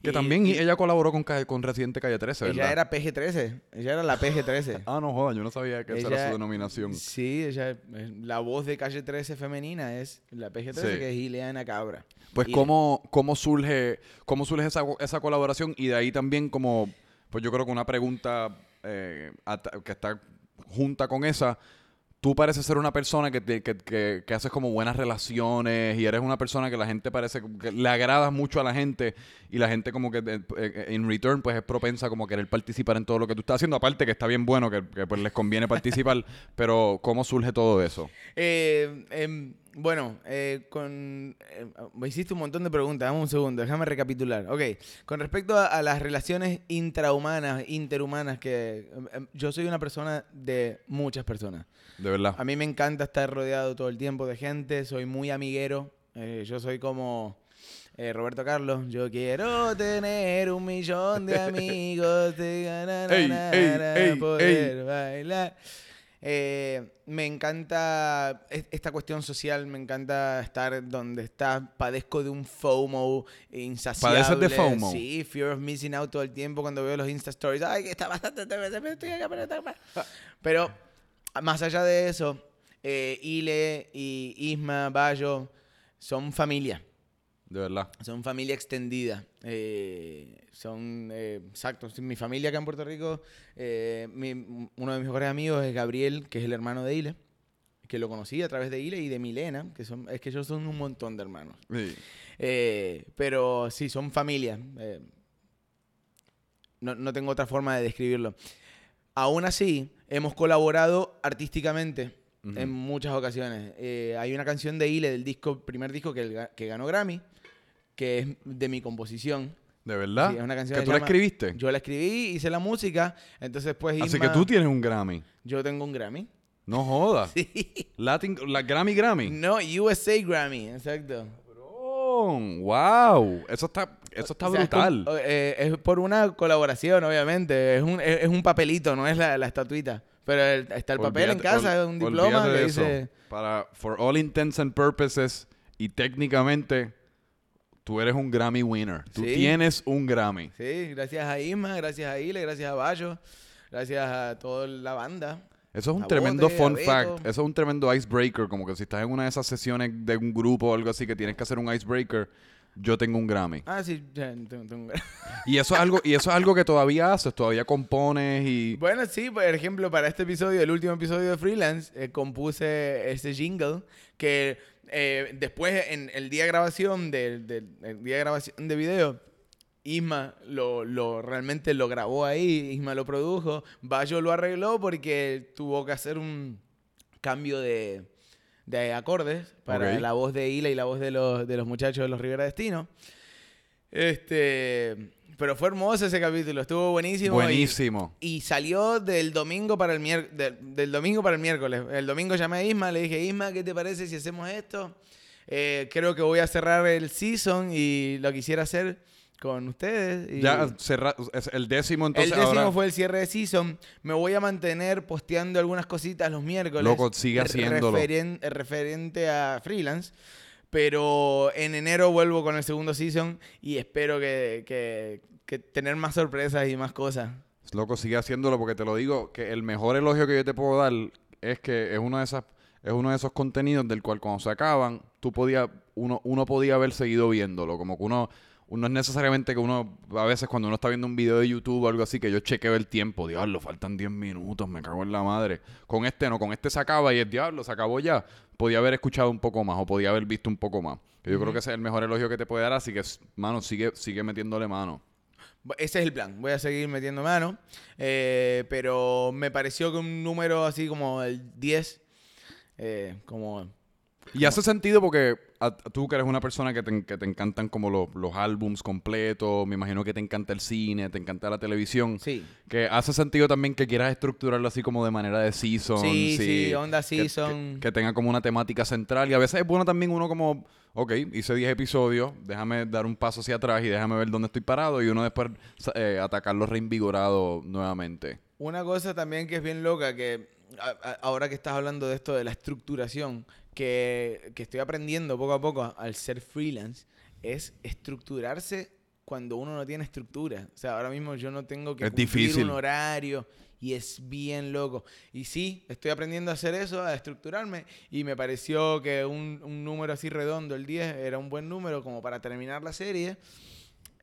Que y- también y ella colaboró con, con Residente Calle 13, ¿verdad? Ella era PG-13. Ella era la PG-13. Ah, no joda, yo no sabía que esa era su denominación. Sí, ella, la voz de calle 13 femenina es la PG-13, Sí. que es Ileana Cabra. Pues Ile. cómo, cómo surge, cómo surge esa, esa colaboración y de ahí también como, pues yo creo que una pregunta eh, que está junta con esa, tú pareces ser una persona que, que, que, que haces como buenas relaciones y eres una persona que la gente parece que le agradas mucho a la gente y la gente como que de- eh, en return pues es propensa como a querer participar en todo lo que tú estás haciendo, aparte que está bien bueno, que, pues les conviene participar, pero ¿cómo surge todo eso? Eh, em, bueno, eh, con, eh, me hiciste un montón de preguntas. Dame un segundo, déjame recapitular. Ok, con respecto a, a las relaciones intrahumanas, interhumanas, que em, em, yo soy una persona de muchas personas. De verdad. A mí me encanta estar rodeado todo el tiempo de gente, soy muy amiguero. eh, yo soy como eh, Roberto Carlos. Yo quiero tener un millón de amigos, de ganar Ey, ey, ey, poder bailar. Eh, me encanta es- esta cuestión social, me encanta estar donde está. Padezco de un FOMO insaciable. ¿Padeces de FOMO? Sí, fear of missing out todo el tiempo cuando veo los Insta Stories. Ay, que está bastante. estoy acá, pero está acá". Pero más allá de eso, eh, Ile y Isma, Bayo son familia. De verdad. Son familia extendida. Eh, son, eh, exacto, mi familia acá en Puerto Rico. eh, mi- uno de mis mejores amigos es Gabriel, que es el hermano de Ile, que lo conocí a través de Ile y de Milena, que son, es que ellos son un montón de hermanos. Sí. Pero sí, son familia. No, no tengo otra forma de describirlo. Aún así, hemos colaborado artísticamente en muchas ocasiones. Eh, hay una canción de Ile del disco, primer disco que ganó Grammy, que es de mi composición. ¿De verdad? Sí, es una canción ¿Que que tú la escribiste? Yo la escribí, hice la música, entonces pues Así Isma- que tú tienes un Grammy. Yo tengo un Grammy. No jodas. Sí. Latin, la Grammy Grammy. No, USA Grammy, exacto. Wow. Eso está, eso está O sea, es brutal. con- eh, es por una colaboración, obviamente. Es un, es, es un papelito, no es la, la estatuita. Pero el- está el papel en casa, ol- un diploma que dice... Para, for all intents and purposes, y técnicamente, tú eres un Grammy winner. Tú Sí. tienes un Grammy. Sí, gracias a Isma, gracias a Ile, gracias a Bayo, gracias a toda la banda. Eso es un A tremendo Bote, fun fact. Eso es un tremendo icebreaker. Como que si estás en una de esas sesiones de un grupo o algo así que tienes que hacer un icebreaker, yo tengo un Grammy. Ah, sí, ya, tengo- tengo- Y eso es algo, y eso es algo que todavía haces, todavía compones y. Bueno, sí, por ejemplo, para este episodio, el último episodio de Freelance, eh, compuse ese jingle que eh, después, en el día de grabación, el día de grabación de video, Isma lo, lo realmente lo grabó ahí, Isma lo produjo, Bayo lo arregló porque tuvo que hacer un cambio de, de acordes para la voz de Ila y la voz de los, de los muchachos de los Rivera Destino. Este, pero fue hermoso ese capítulo, estuvo buenísimo. y- Buenísimo. y salió del domingo para el miércoles. Del, del domingo para el miércoles. El domingo llamé a Isma, le dije, Isma, ¿qué te parece si hacemos esto? Eh, creo que voy a cerrar el season y lo quisiera hacer con ustedes. y- Ya cerra- es el décimo entonces el décimo ahora. fue el cierre de season. Me voy a mantener posteando algunas cositas los miércoles. Loco, sigue re- haciéndolo. referen- referente a freelance. Pero en enero vuelvo con el segundo season y espero que, que- que tener más sorpresas y más cosas. Loco, sigue haciéndolo porque te lo digo, que el mejor elogio que yo te puedo dar es que es uno de esas es uno de esos contenidos del cual cuando se acaban, tú podías uno uno podía haber seguido viéndolo, como que uno no es necesariamente que uno, a veces cuando uno está viendo un video de YouTube o algo así, que yo chequeo el tiempo, diablo, faltan 10 minutos, me cago en la madre. Con este no, con este se acaba y el diablo, se acabó ya. Podía haber escuchado un poco más o podía haber visto un poco más. Que yo creo que ese es el mejor elogio que te puede dar, así que, mano, sigue, sigue metiéndole mano. Ese es el plan. Voy a seguir metiendo mano. Eh, pero me pareció que un número así como el 10, eh, como... Y hace sentido porque a- tú que eres una persona que te, que te encantan como los, los álbums completos, me imagino que te encanta el cine, te encanta la televisión, Sí. que hace sentido también que quieras estructurarlo así como de manera de season. Sí, sí, onda que- que- season. Que, tenga como una temática central y a veces es bueno también uno como, ok, hice 10 episodios, déjame dar un paso hacia atrás y déjame ver dónde estoy parado y uno después eh, atacarlo reinvigorado nuevamente. Una cosa también que es bien loca, que a- a- ahora que estás hablando de esto de la estructuración, que, que estoy aprendiendo poco a poco al ser freelance, es estructurarse cuando uno no tiene estructura. O sea, ahora mismo yo no tengo que Es cumplir difícil. un horario y es bien loco. Y sí, estoy aprendiendo a hacer eso, a estructurarme, y me pareció que un, un número así redondo, el 10, era un buen número como para terminar la serie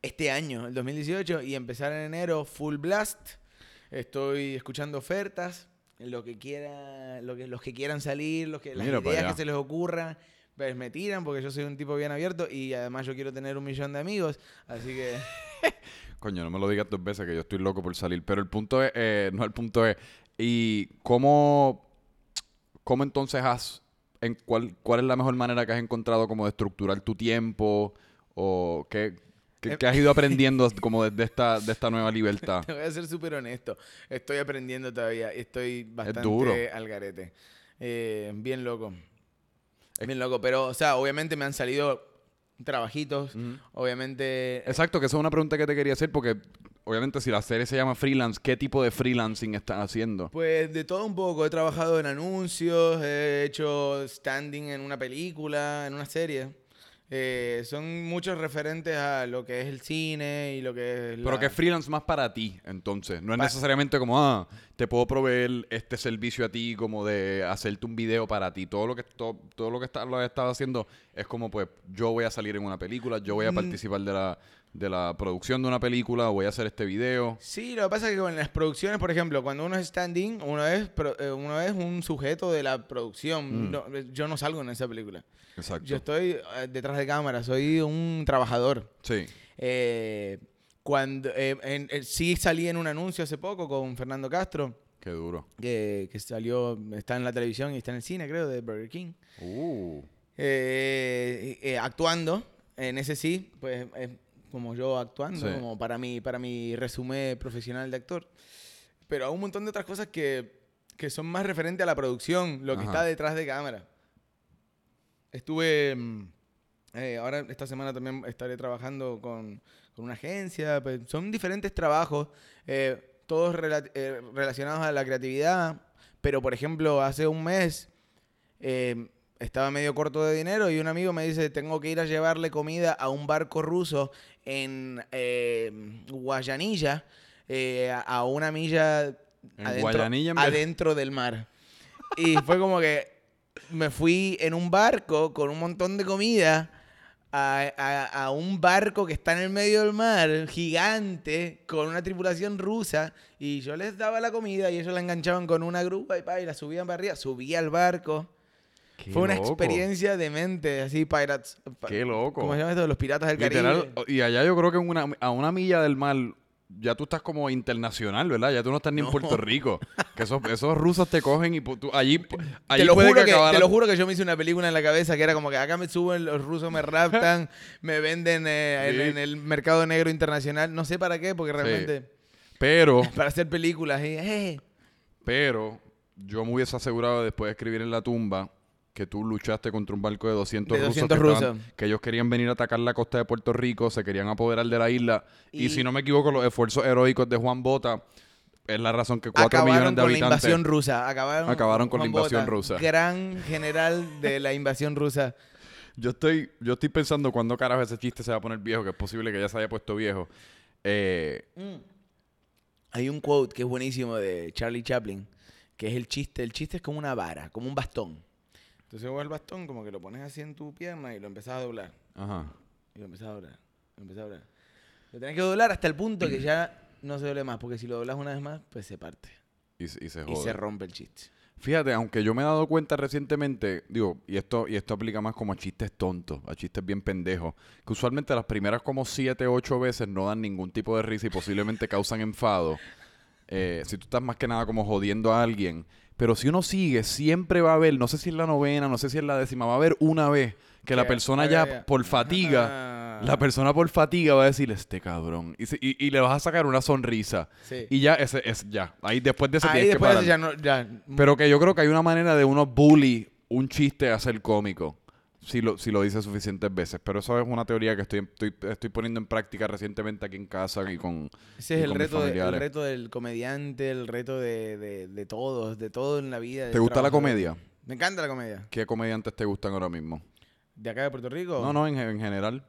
este año, el 2018, y empezar en enero full blast. Estoy escuchando ofertas, lo que quiera, lo que, los que quieran salir, los que, las Mira ideas que se les ocurran, pues me tiran porque yo soy un tipo bien abierto y además yo quiero tener un millón de amigos, así que Coño, no me lo digas dos veces que yo estoy loco por salir. Pero el punto es, eh, no el punto es, ¿y cómo, cómo entonces has, en cuál, cuál es la mejor manera que has encontrado como de estructurar tu tiempo? ¿O qué, qué- Eh, qué has ido aprendiendo como desde esta, de esta nueva libertad? te voy a ser súper honesto, estoy aprendiendo todavía, estoy bastante duro. al garete, Eh, bien loco, bien loco, pero o sea, obviamente me han salido trabajitos, obviamente Exacto, que esa es una pregunta que te quería hacer porque obviamente si la serie se llama freelance, ¿qué tipo de freelancing estás haciendo? Pues de todo un poco. He trabajado en anuncios, he hecho standing en una película, en una serie. Eh, son muchos referentes a lo que es el cine y lo que es. Pero la- que es freelance más para ti, entonces. No es Pa- necesariamente como, ah, te puedo proveer este servicio a ti, como de hacerte un video para ti. Todo lo que todo, todo lo que está, lo he estado haciendo es como, pues, yo voy a salir en una película, yo voy a Mm. participar de la, de la producción de una película, voy a hacer este video. Sí, lo que pasa es que con las producciones, por ejemplo, cuando uno es standing, uno es, pro- eh, uno es un sujeto de la producción. Mm. No, eh, yo no salgo en esa película. Exacto. Yo estoy eh, detrás de cámara, soy un trabajador. Sí. Eh, cuando eh, en- eh, sí salí en un anuncio hace poco con Fernando Castro. Qué duro. que, que salió, está en la televisión y está en el cine, creo, de Burger King. Uh. Eh, eh, actuando, en ese sí, pues es como yo actuando, Sí. como para mi, para mi resumen profesional de actor. Pero hay un montón de otras cosas que que son más referentes a la producción, lo que Ajá. está detrás de cámara. Estuve, mm, eh, ahora esta semana también estaré trabajando con, con una agencia, pues, son diferentes trabajos, eh, todos rela- eh, relacionados a la creatividad, pero por ejemplo, hace un mes eh, estaba medio corto de dinero y un amigo me dice, tengo que ir a llevarle comida a un barco ruso en eh, Guayanilla, eh, a- una milla En adentro, adentro del mar. Y fue como que me fui en un barco con un montón de comida a, a- a un barco que está en el medio del mar, gigante, con una tripulación rusa, y yo les daba la comida y ellos la enganchaban con una grúa y, pa, y la subían para arriba, subía al barco. Qué Fue una loco. experiencia demente, así, pirates. Qué loco. ¿Cómo se llama esto? Los piratas del Literal, Caribe. y allá yo creo que una, a una milla del mar ya tú estás como internacional, ¿verdad? Ya tú no estás ni en. Puerto Rico. Que esos, esos rusos te cogen y pu- tú- allí, allí Te lo, puede juro que, te lo juro que yo me hice una película en la cabeza que era como que acá me suben, los rusos me raptan, me venden eh, Sí. en el mercado negro internacional. No sé para qué, porque realmente Pero, para hacer películas. y, eh, pero, yo me hubiese asegurado después de escribir en la tumba que tú luchaste contra un barco de 200, De 200 rusos, que, estaban- que ellos querían venir a atacar la costa de Puerto Rico, se querían apoderar de la isla. Y, Y- si no me equivoco, los esfuerzos heroicos de Juan Bota es la razón que 4 acabaron millones de con la habitantes... invasión rusa. Acabaron, Acabaron con la invasión Bota, rusa. Gran general de la invasión rusa. Yo estoy, yo estoy pensando cuándo carajo ese chiste se va a poner viejo, que es posible que ya se haya puesto viejo. Eh, Hay un quote que es buenísimo de Charlie Chaplin, que es el chiste. El chiste es como una vara, como un bastón. Entonces vos el bastón como que lo pones así en tu pierna y lo empezás a doblar. ajá. Y lo empezás a doblar. Lo empezás a doblar. Lo tenés que doblar hasta el punto que ya no se doble más, porque si lo doblas una vez más, pues se parte. Y, se- y se Y jode. se rompe el chiste. Fíjate, aunque yo me he dado cuenta recientemente, digo, y esto, y esto aplica más como a chistes tontos, a chistes bien pendejos, que usualmente las primeras como siete, ocho veces no dan ningún tipo de risa y posiblemente causan enfado. Eh, si tú estás más que nada como jodiendo a alguien. Pero si uno sigue, siempre va a haber, no sé si es la novena, no sé si es la décima, va a haber una vez que la persona ya por fatiga, Ah. la persona por fatiga va a decir, este cabrón. Y, se- y- y le vas a sacar una sonrisa. Sí. Y ya, ese es ya. Ahí después de eso Ahí tienes que después parar. ya no... Ya, Pero que yo creo que hay una manera de uno bully un chiste a ser cómico. Si lo, si lo dice suficientes veces. Pero eso es una teoría que estoy, estoy, estoy poniendo en práctica recientemente aquí en casa y con... Ese y es el con mis reto, de- el reto del comediante, el reto de, de, de todos, de todo en la vida. ¿Te gusta la comedia? Me encanta la comedia. ¿Qué comediantes te gustan ahora mismo? ¿De acá de Puerto Rico? No, no, en, en general.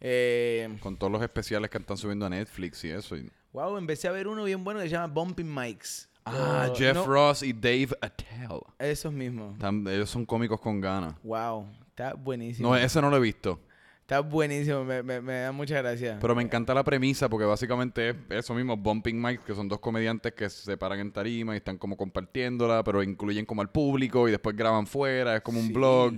Eh, Con todos los especiales que están subiendo a Netflix y eso. y- wow, empecé a ver uno bien bueno que se llama Bumping Mics. Ah, Oh, Jeff no, Ross y Dave Attell. Esos mismos. Están- ellos son cómicos con ganas. Wow, está buenísimo. No, ese no lo he visto. Está buenísimo, me, me- me da mucha gracia. Pero me encanta la premisa porque básicamente es eso mismo, Bumping Mics, que son dos comediantes que se paran en tarima y están como compartiéndola, pero incluyen como al público y después graban fuera, es como un blog.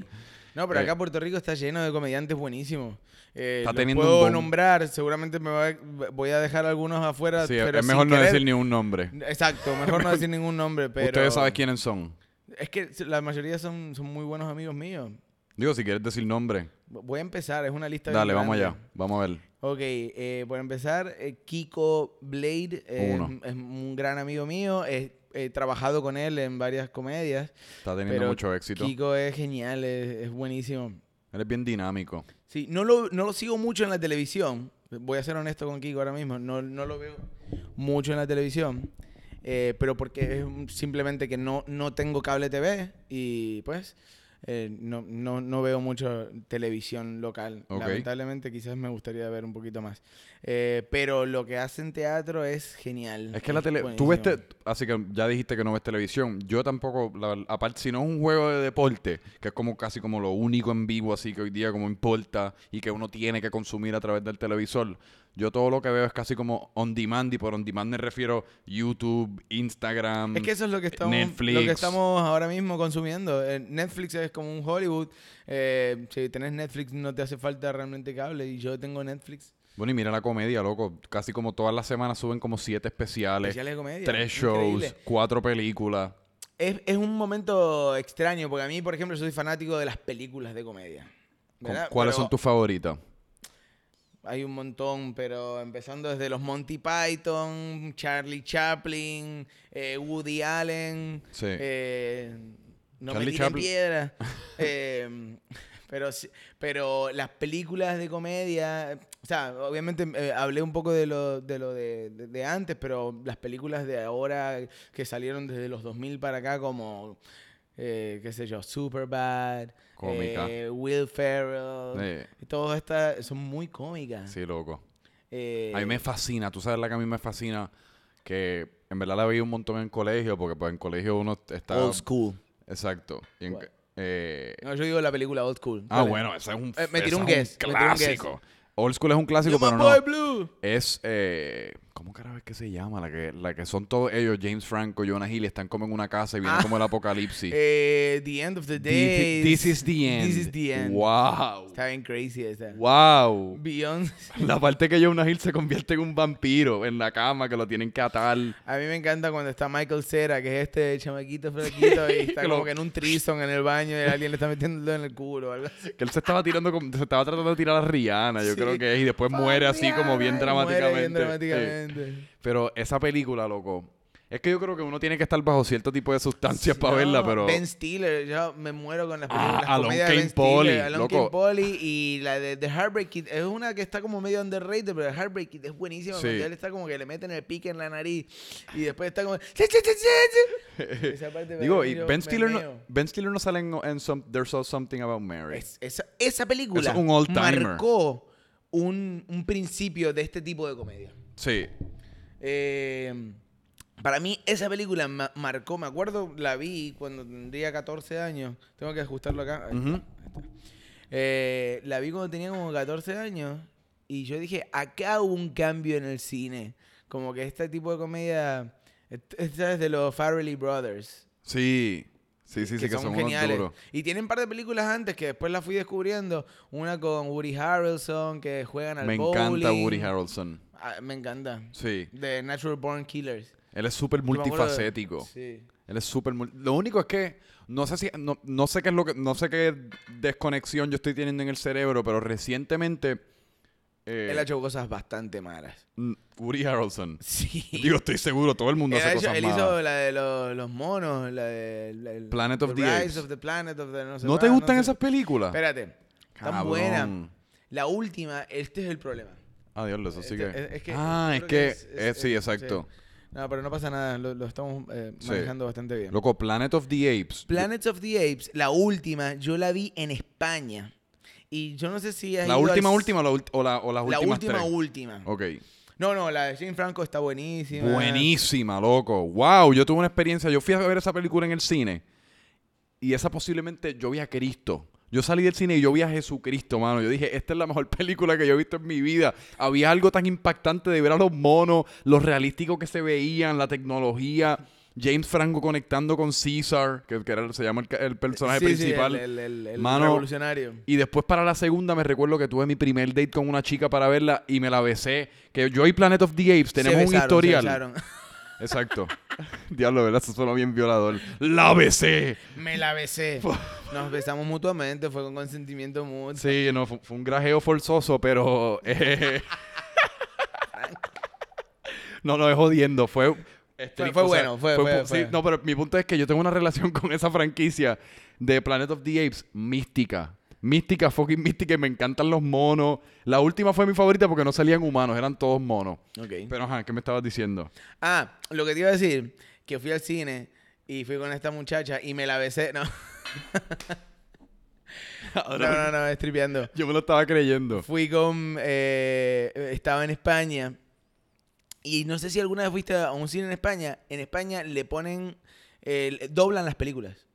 No, pero Eh, acá Puerto Rico está lleno de comediantes buenísimos. Eh, Está los teniendo puedo un nombrar, seguramente me va- voy a dejar algunos afuera. Sí, pero es mejor no querer. decir ni un nombre. Exacto, mejor no decir ningún nombre, pero... Ustedes saben quiénes son. Es que la mayoría son, son muy buenos amigos míos. Digo, si quieres decir nombre, Voy a empezar, es una lista bien dale, vamos allá, vamos a ver. Ok, eh, por empezar, eh, Kiko Blade eh, es un gran amigo mío. He, trabajado con él en varias comedias. Está teniendo pero mucho éxito. Kiko es genial, es, es buenísimo. Él es bien dinámico. Sí, no lo, no lo sigo mucho en la televisión. Voy a ser honesto con Kiko ahora mismo. No, no lo veo mucho en la televisión. eh, pero porque es simplemente que no, no tengo cable TV y pues eh, no, no, no veo mucho televisión local. Lamentablemente quizás me gustaría ver un poquito más. Eh, pero lo que hace en teatro es genial. Es que la tele... Tú ves... buenísimo. te- Así que ya dijiste que no ves televisión. Yo tampoco... la- aparte, si no es un juego de deporte, que es como casi como lo único en vivo, así que hoy día como importa y que uno tiene que consumir a través del televisor, yo todo lo que veo es casi como on demand y por on demand me refiero YouTube, Instagram... Es que eso es lo que estamos, Netflix. lo que estamos ahora mismo consumiendo. Eh, Netflix es como un Hollywood. Eh, si tenés Netflix no te hace falta realmente cable y yo tengo Netflix. Bueno, y mira la comedia, loco. Casi como todas las semanas suben como siete especiales, Especiales de comedia. tres shows, Increíble. cuatro películas. Es, es un momento extraño porque a mí, por ejemplo, soy fanático de las películas de comedia. ¿Cuáles Pero son tus favoritas? Hay un montón, pero empezando desde los Monty Python, Charlie Chaplin, eh, Woody Allen, Sí. eh, no Charlie me tiren piedra. eh, pero, pero las películas de comedia, o sea, obviamente eh, hablé un poco de lo de, lo de, de- de antes, pero las películas de ahora que salieron desde los 2000 para acá, como, eh, qué sé yo, Superbad, Cómica. eh, Will Ferrell, y todas estas son muy cómicas. sí, loco. Eh, A mí me fascina, tú sabes la que a mí me fascina, que en verdad la veía un montón en colegio, porque pues en colegio uno está... Old School. Exacto. Y en- What? eh, No, yo digo la película Old School. ah, bueno, ese es un, me tiré un es guess, me tiré un guess. clásico. Old School es un clásico, pero no. Blue. Es, eh, ¿cómo carajo es que se llama? La que, la que son todos ellos, James Franco, Jonah Hill, están como en una casa y viene Ah. como el apocalipsis. Eh, the End of the Day. this is the end. This is the end. Wow. Está bien crazy esa. Wow. Beyond. La parte que Jonah Hill se convierte en un vampiro en la cama, que lo tienen que atar. A mí me encanta cuando está Michael Cera, que es este chamaquito flaquito, y está como que en un trison en el baño y alguien le está metiendo en el culo o algo así. Que él se estaba tirando, se estaba tratando de tirar a Rihanna, yo Sí. creo que es, y después muere así como bien y muere dramáticamente. bien Sí. Pero esa película, loco, es que yo creo que uno tiene que estar bajo cierto tipo de sustancias para No, verla, pero... Ben Stiller, yo me muero con las Ah, películas. las Alon comedias de Kane Polly, Alon. Kane Polly y la de The Heartbreak Kid. Es una que está como medio underrated, pero The Heartbreak Kid es buenísima. Sí. Cuando él está como que le meten el pique en la nariz y después está como. "Sí, sí, sí, sí, sí". Esa parte Digo, y Ben Stiller, no, ben Stiller no sale en, en some- There's Something About Mary. Es- esa, esa película es un marcó un, un principio de este tipo de comedia. Sí. Eh, para mí, esa película ma- marcó, me acuerdo, la vi cuando tendría 14 años. Tengo que ajustarlo acá. Eh, la vi cuando tenía como 14 años. Y yo dije, acá hubo un cambio en el cine. Como que este tipo de comedia. est- Esta es de los Farrelly Brothers. Sí. Sí, sí, sí, que, son, unos geniales. duros. Y tienen un par de películas antes que después las fui descubriendo. Una con Woody Harrelson, que juegan al Me bowling. encanta Woody Harrelson. Ah, me encanta. Sí. De Natural Born Killers. Él es súper multifacético. Sí. Él es súper Lo único es que no sé si no, no sé qué es lo que no sé qué desconexión yo estoy teniendo en el cerebro, pero recientemente eh, Él ha hecho cosas bastante malas. mm, Woody Harrelson. Sí. Digo, estoy seguro, todo el mundo él, hace ha hecho- cosas él malas. hizo la de los, los monos, la de... la- el- Planet of the Rise Apes. of the Planet of the no sé ¿No te gustan sé- esas películas? Espérate. Tan buena. La última, este es el problema. Ah, diablo, eso sí Este- que. es- es que- ah, es que. es- es- sí, exacto. No, pero no pasa nada, lo, lo estamos eh, Sí. manejando bastante bien. Loco, Planet of the Apes. Planets of the Apes, la última, yo la vi en España. Y yo no sé si has La ido última, al- última o, la o, la- o las La últimas última, tres? última. Ok. No, no, la de Jane Franco está buenísima. Buenísima, loco. Wow, yo tuve una experiencia. Yo fui a ver esa película en el cine. Y esa posiblemente yo vi a Cristo. Yo salí del cine y yo vi a Jesucristo, mano. Yo dije, esta es la mejor película que yo he visto en mi vida. Había algo tan impactante de ver a los monos, lo realístico que se veían, la tecnología. James Franco conectando con Caesar, que, que era- se llama el, personaje Sí, principal. el, el- el- el Mano, revolucionario. Y después para la segunda me recuerdo que tuve mi primer date con una chica para verla y me la besé. Que yo y Planet of the Apes tenemos Se un besaron, historial. Exacto. Diablo, ¿verdad? Eso suena bien violador. ¡La besé! Me la besé. Nos besamos mutuamente, fue con consentimiento mutuo. Sí, no, fue, fue un grajeo forzoso, pero... eh, no, no, es jodiendo. Fue... Fue- fue bueno, fue- fue- sí, fue. No, pero mi punto es que yo tengo una relación con esa franquicia de Planet of the Apes mística. Mística, fucking mística, y me encantan los monos. La última fue mi favorita porque no salían humanos, eran todos monos. Ok. Pero, ajá, ¿qué me estabas diciendo? Ah, lo que te iba a decir, que fui al cine y fui con esta muchacha y me la besé. No, no, no, no, es tripeando. Yo me lo estaba creyendo. Fui con. eh, estaba en España. Y no sé si alguna vez fuiste a un cine en España. En España le ponen. eh, doblan las películas.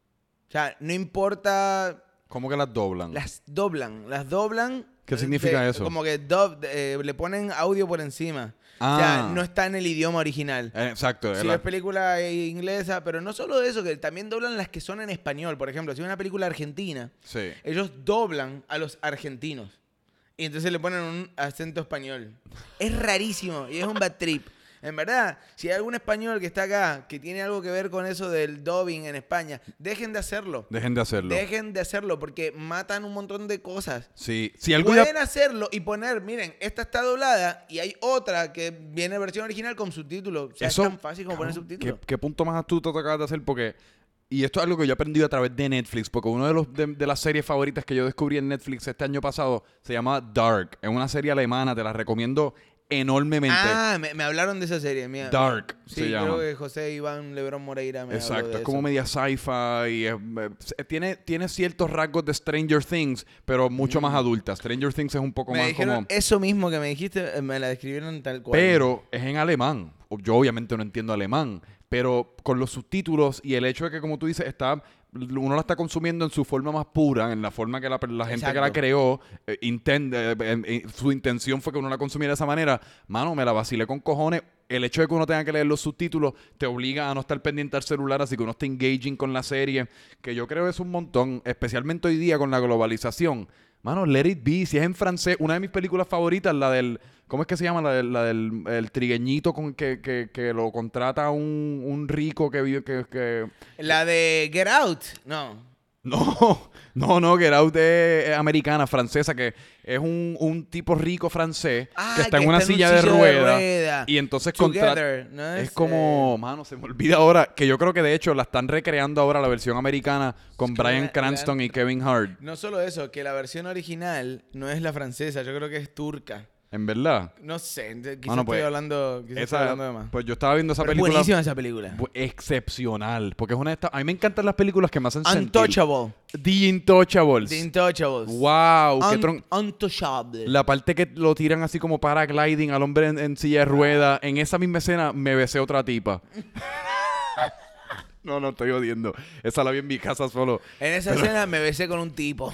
O sea, no importa. ¿Cómo que las doblan? Las doblan. Las doblan. ¿Qué eh, significa de- eso? Como que dub- eh, le ponen audio por encima. O sea, Ah. no está en el idioma original. Eh, Exacto. Si la- es película inglesa, pero no solo eso, que también doblan las que son en español. Por ejemplo, si es una película argentina, Sí. ellos doblan a los argentinos. Y entonces le ponen un acento español. Es rarísimo y es un bad trip. En verdad, si hay algún español que está acá que tiene algo que ver con eso del dubbing en España, dejen de hacerlo. Dejen de hacerlo. Dejen de hacerlo porque matan un montón de cosas. Sí, si Pueden hacerlo y poner, miren, esta está doblada y hay otra que viene versión original con subtítulos. O sea, Eso- es tan fácil como poner subtítulos. ¿qué, qué punto más astuto te acabas de hacer? Porque. Y esto es algo que yo he aprendido a través de Netflix. Porque de, los, de, de las series favoritas que yo descubrí en Netflix este año pasado se llama Dark. Es una serie alemana, te la recomiendo enormemente. Ah, me, me hablaron de esa serie. mía. Dark Sí, se llama. creo que José Iván Lebrón Moreira me habló Exacto, de es como eso. media sci-fi. es- eh, tiene, tiene ciertos rasgos de Stranger Things, pero mucho más adulta. Stranger Things es un poco Mm. Me más dijeron como. eso mismo que me dijiste, eh, me la describieron tal cual. Pero es en alemán. Yo obviamente no entiendo alemán, pero con los subtítulos y el hecho de que, como tú dices, está uno la está consumiendo en su forma más pura, en la forma que la, la gente que la creó, eh, inten- eh, eh, su intención fue que uno la consumiera de esa manera. Mano, me la vacilé con cojones. El hecho de que uno tenga que leer los subtítulos te obliga a no estar pendiente al celular, así que uno está engaging con la serie, que yo creo es un montón, especialmente hoy día con la globalización. Mano, Let It Be, si es en francés, una de mis películas favoritas, la del, ¿cómo es que se llama? La del, la del el trigueñito con que, que, que lo contrata un, un rico que vive, que, que... La de Get Out, no. No, no, no, Get Out es, es americana, francesa, que es un, un tipo rico francés Ah, que está en una silla de rueda. Y entonces contrata... Together, ¿no? Es Es, como, eh, mano, se me olvida ahora, que yo creo que de hecho la están recreando ahora la versión americana con que Brian la- Cranston la- y Kevin Hart. no solo eso, que la versión original no es la francesa, yo creo que es turca. En verdad. No sé, quizás pues, estoy hablando, quizás Esa- estoy hablando de más. Pues yo estaba viendo esa Pero película. buenísima esa película. Excepcional. Porque es una de estas. A mí me encantan las películas que me hacen sentir. Untouchable. The Intouchables. The Intouchables. Wow. qué Un- tron- Untouchable. La parte que lo tiran así como paragliding al hombre en, en silla de ruedas. En esa misma escena me besé otra tipa. no, no estoy odiando. Esa la vi en mi casa solo. En esa escena me besé con un tipo.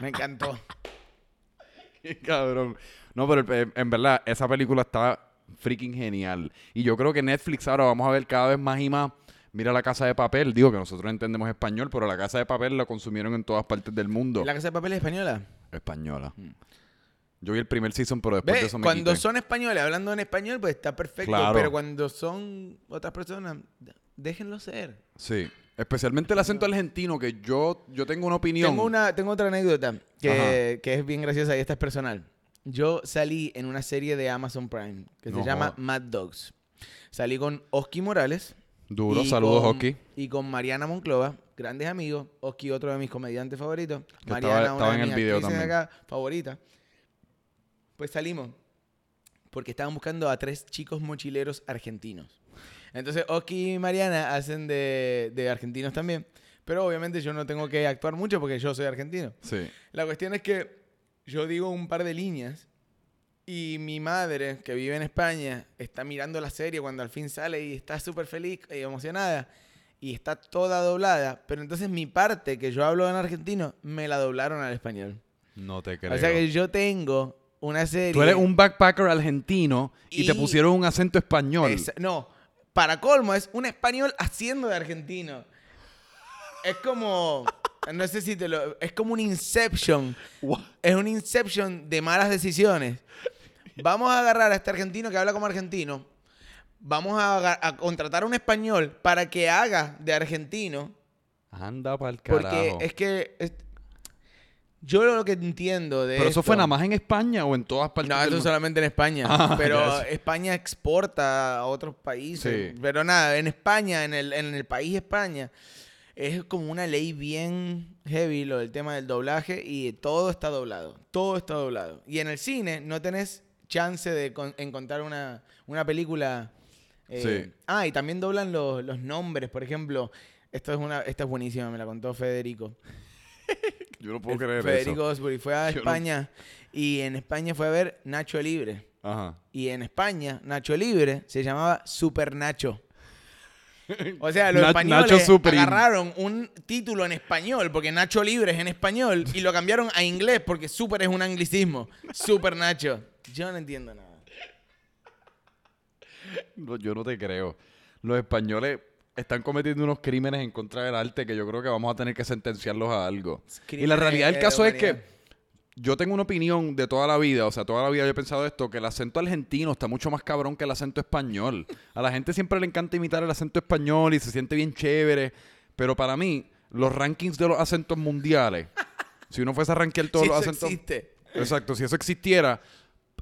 Me encantó. Qué Cabrón. No, pero eh, en verdad, esa película está freaking genial. Y yo creo que Netflix ahora vamos a ver cada vez más y más. Mira la casa de papel. Digo que nosotros entendemos español, pero la casa de papel la consumieron en todas partes del mundo. ¿La casa de papel es española? Española. Yo vi el primer season, pero después Ve, de eso me Cuando quité. son españoles, hablando en español, pues está perfecto. Claro. Pero cuando son otras personas, déjenlo ser. Sí. Especialmente el acento argentino, que yo, yo tengo una opinión. Tengo, una, tengo otra anécdota que, que es bien graciosa y esta es personal. Yo salí en una serie de Amazon Prime que No se llama. Mad Dogs. Salí con Oski Morales. Duro, saludos, con- Oski. Y con Mariana Monclova, grandes amigos. Oski, otro de mis comediantes favoritos. Que Mariana, estaba- una estaba de en el video también. acá, favorita. Pues salimos porque estaban buscando a tres chicos mochileros argentinos. Entonces, Oski y Mariana hacen de, de argentinos también. Pero obviamente yo no tengo que actuar mucho porque yo soy argentino. Sí. La cuestión es que yo digo un par de líneas y mi madre, que vive en España, está mirando la serie cuando al fin sale y está súper feliz y emocionada y está toda doblada. Pero entonces mi parte, que yo hablo en argentino, me la doblaron al español. No te creo. O sea que yo tengo una serie... Tú eres un backpacker argentino y, te pusieron un acento español. Es- no, para colmo, es un español haciendo de argentino. Es como. No sé si te lo. Es como un Inception. What? Es un Inception de malas decisiones. Vamos a agarrar a este argentino que habla como argentino. Vamos a, contratar a un español para que haga de argentino. Anda pa'l Porque carajo. es que. es- yo lo que entiendo de. Pero eso fue nada más en España o en todas partes no, del eso solamente en España. Ah, pero. España exporta a otros países. Sí. Pero nada, en España, en el, en el país España, es como una ley bien heavy lo del tema del doblaje y todo está doblado. Todo está doblado. Y en el cine no tenés chance de con- encontrar una, una película. eh, Sí. Ah, y también doblan los, los nombres, por ejemplo. Esto es una, esta es buenísima, me la contó Federico. Yo no puedo El creer Federico eso. Osbury fue a Yo no- España y en España fue a ver Nacho Libre. Ajá. Y en España, Nacho Libre se llamaba Super Nacho. O sea, los Na- españoles agarraron un título en español, porque Nacho Libre es en español, y lo cambiaron a inglés, porque Super es un anglicismo. Super Nacho. Yo no entiendo nada. No, yo no te creo. Los españoles están cometiendo unos crímenes en contra del arte que yo creo que vamos a tener que sentenciarlos a algo. y la realidad del de caso es que. Yo tengo una opinión de toda la vida, o sea, toda la vida yo he pensado esto, que el acento argentino está mucho más cabrón que el acento español. A la gente siempre le encanta imitar el acento español y se siente bien chévere, pero para mí, los rankings de los acentos mundiales, si uno fuese a rankear todos los eso acentos... existe. Exacto, si eso existiera,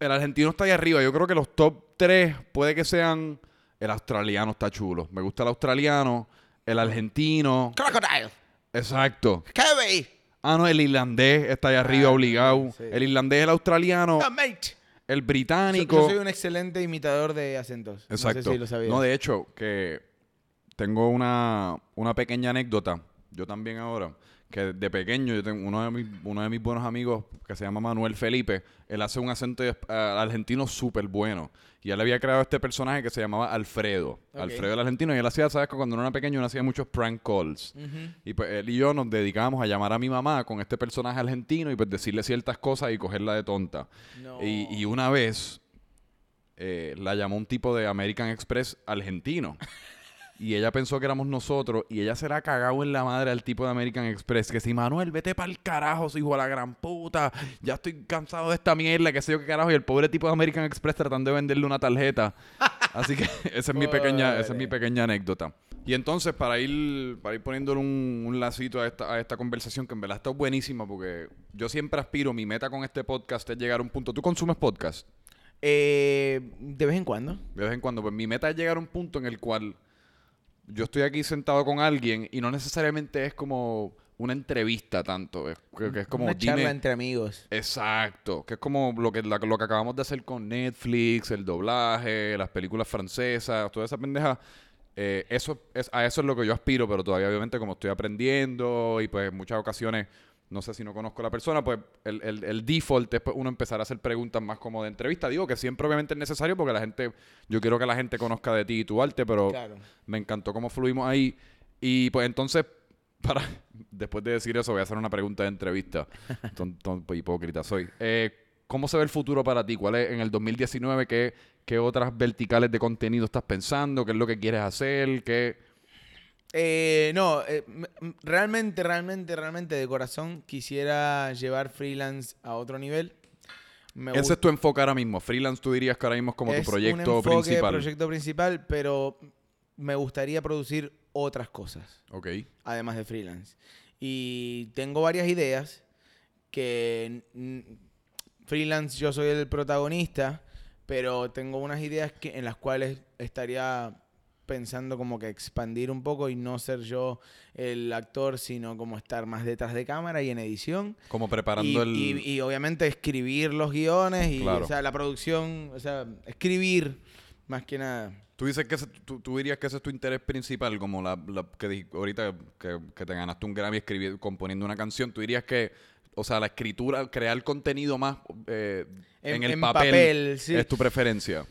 el argentino está ahí arriba. Yo creo que los top 3 puede que sean... El australiano está chulo. Me gusta el australiano, el argentino. Crocodile. Exacto. Kevin. Ah, no, el irlandés está ahí arriba Ah, obligado. sí. El irlandés, el australiano, Ah, mate. el Yo, británico. yo soy un excelente imitador de acentos. Exacto. No sé si lo sabías. No, de hecho, que tengo una, una pequeña anécdota. Yo también ahora. Que de pequeño, yo tengo uno de mis, uno de mis buenos amigos que se llama Manuel Felipe. Él hace un acento eh, argentino súper bueno. Y él había creado este personaje que se llamaba Alfredo. Alfredo el argentino. Y él hacía, ¿sabes? que Cuando uno era pequeño, uno hacía muchos prank calls. Y pues él y yo nos dedicábamos a llamar a mi mamá con este personaje argentino y pues decirle ciertas cosas y cogerla de tonta. No. Y, y una vez eh, la llamó un tipo de American Express argentino. Y ella pensó que éramos nosotros y ella se la ha cagado en la madre al tipo de American Express. Que si Manuel, vete para el carajo, hijo de la gran puta. Ya estoy cansado de esta mierda, que sé yo qué carajo. Y el pobre tipo de American Express tratando de venderle una tarjeta. Así que esa es mi pequeña, esa es mi pequeña anécdota. Y entonces, para ir, para ir poniéndole un, un lacito a esta, a esta conversación, que en verdad está buenísima, porque yo siempre aspiro, mi meta con este podcast es llegar a un punto. ¿Tú consumes podcast? Eh, de vez en cuando. De vez en cuando. Pues mi meta es llegar a un punto en el cual yo estoy aquí sentado con alguien y no necesariamente es como una entrevista tanto. Es, que, que es como, Una charla dime- entre amigos. Exacto, que es como lo que, la- lo que acabamos de hacer con Netflix, el doblaje, las películas francesas, toda esa pendeja. Eh, eso es, a eso es lo que yo aspiro, pero todavía obviamente como estoy aprendiendo y pues en muchas ocasiones, no sé si no conozco a la persona, pues el, el- el default es pues, uno empezar a hacer preguntas más como de entrevista. Digo que siempre obviamente es necesario porque la gente, yo quiero que la gente conozca de ti y tu arte, pero Claro. me encantó cómo fluimos ahí. Y pues entonces, para después de decir eso, voy a hacer una pregunta de entrevista. Ton, ton- pues, hipócrita soy. Eh, ¿Cómo se ve el futuro para ti? ¿Cuál es en el 2019? ¿Qué, qué otras verticales de contenido estás pensando? ¿Qué es lo que quieres hacer? ¿Qué... Eh, no, eh, realmente, realmente, realmente de corazón quisiera llevar freelance a otro nivel. Me Ese es tu enfoque ahora mismo. Freelance tú dirías que ahora mismo es como es tu un proyecto enfoque, principal. proyecto principal, pero me gustaría producir otras cosas, Ok. además de freelance. Y tengo varias ideas que freelance yo soy el protagonista, pero tengo unas ideas que, en las cuales estaría pensando como que expandir un poco y no ser yo el actor, sino como estar más detrás de cámara y en edición. Como Y, preparando el... y- y obviamente escribir los guiones y Claro. o sea, la producción, o sea, escribir más que nada. Tú dices que ese- tú, tú dirías que ese es tu interés principal, como la, la que ahorita que, que te ganaste un Grammy escribiendo, componiendo una canción. Tú dirías que, o sea, la escritura, crear contenido más eh, en, En- el en papel, papel, sí. es tu preferencia.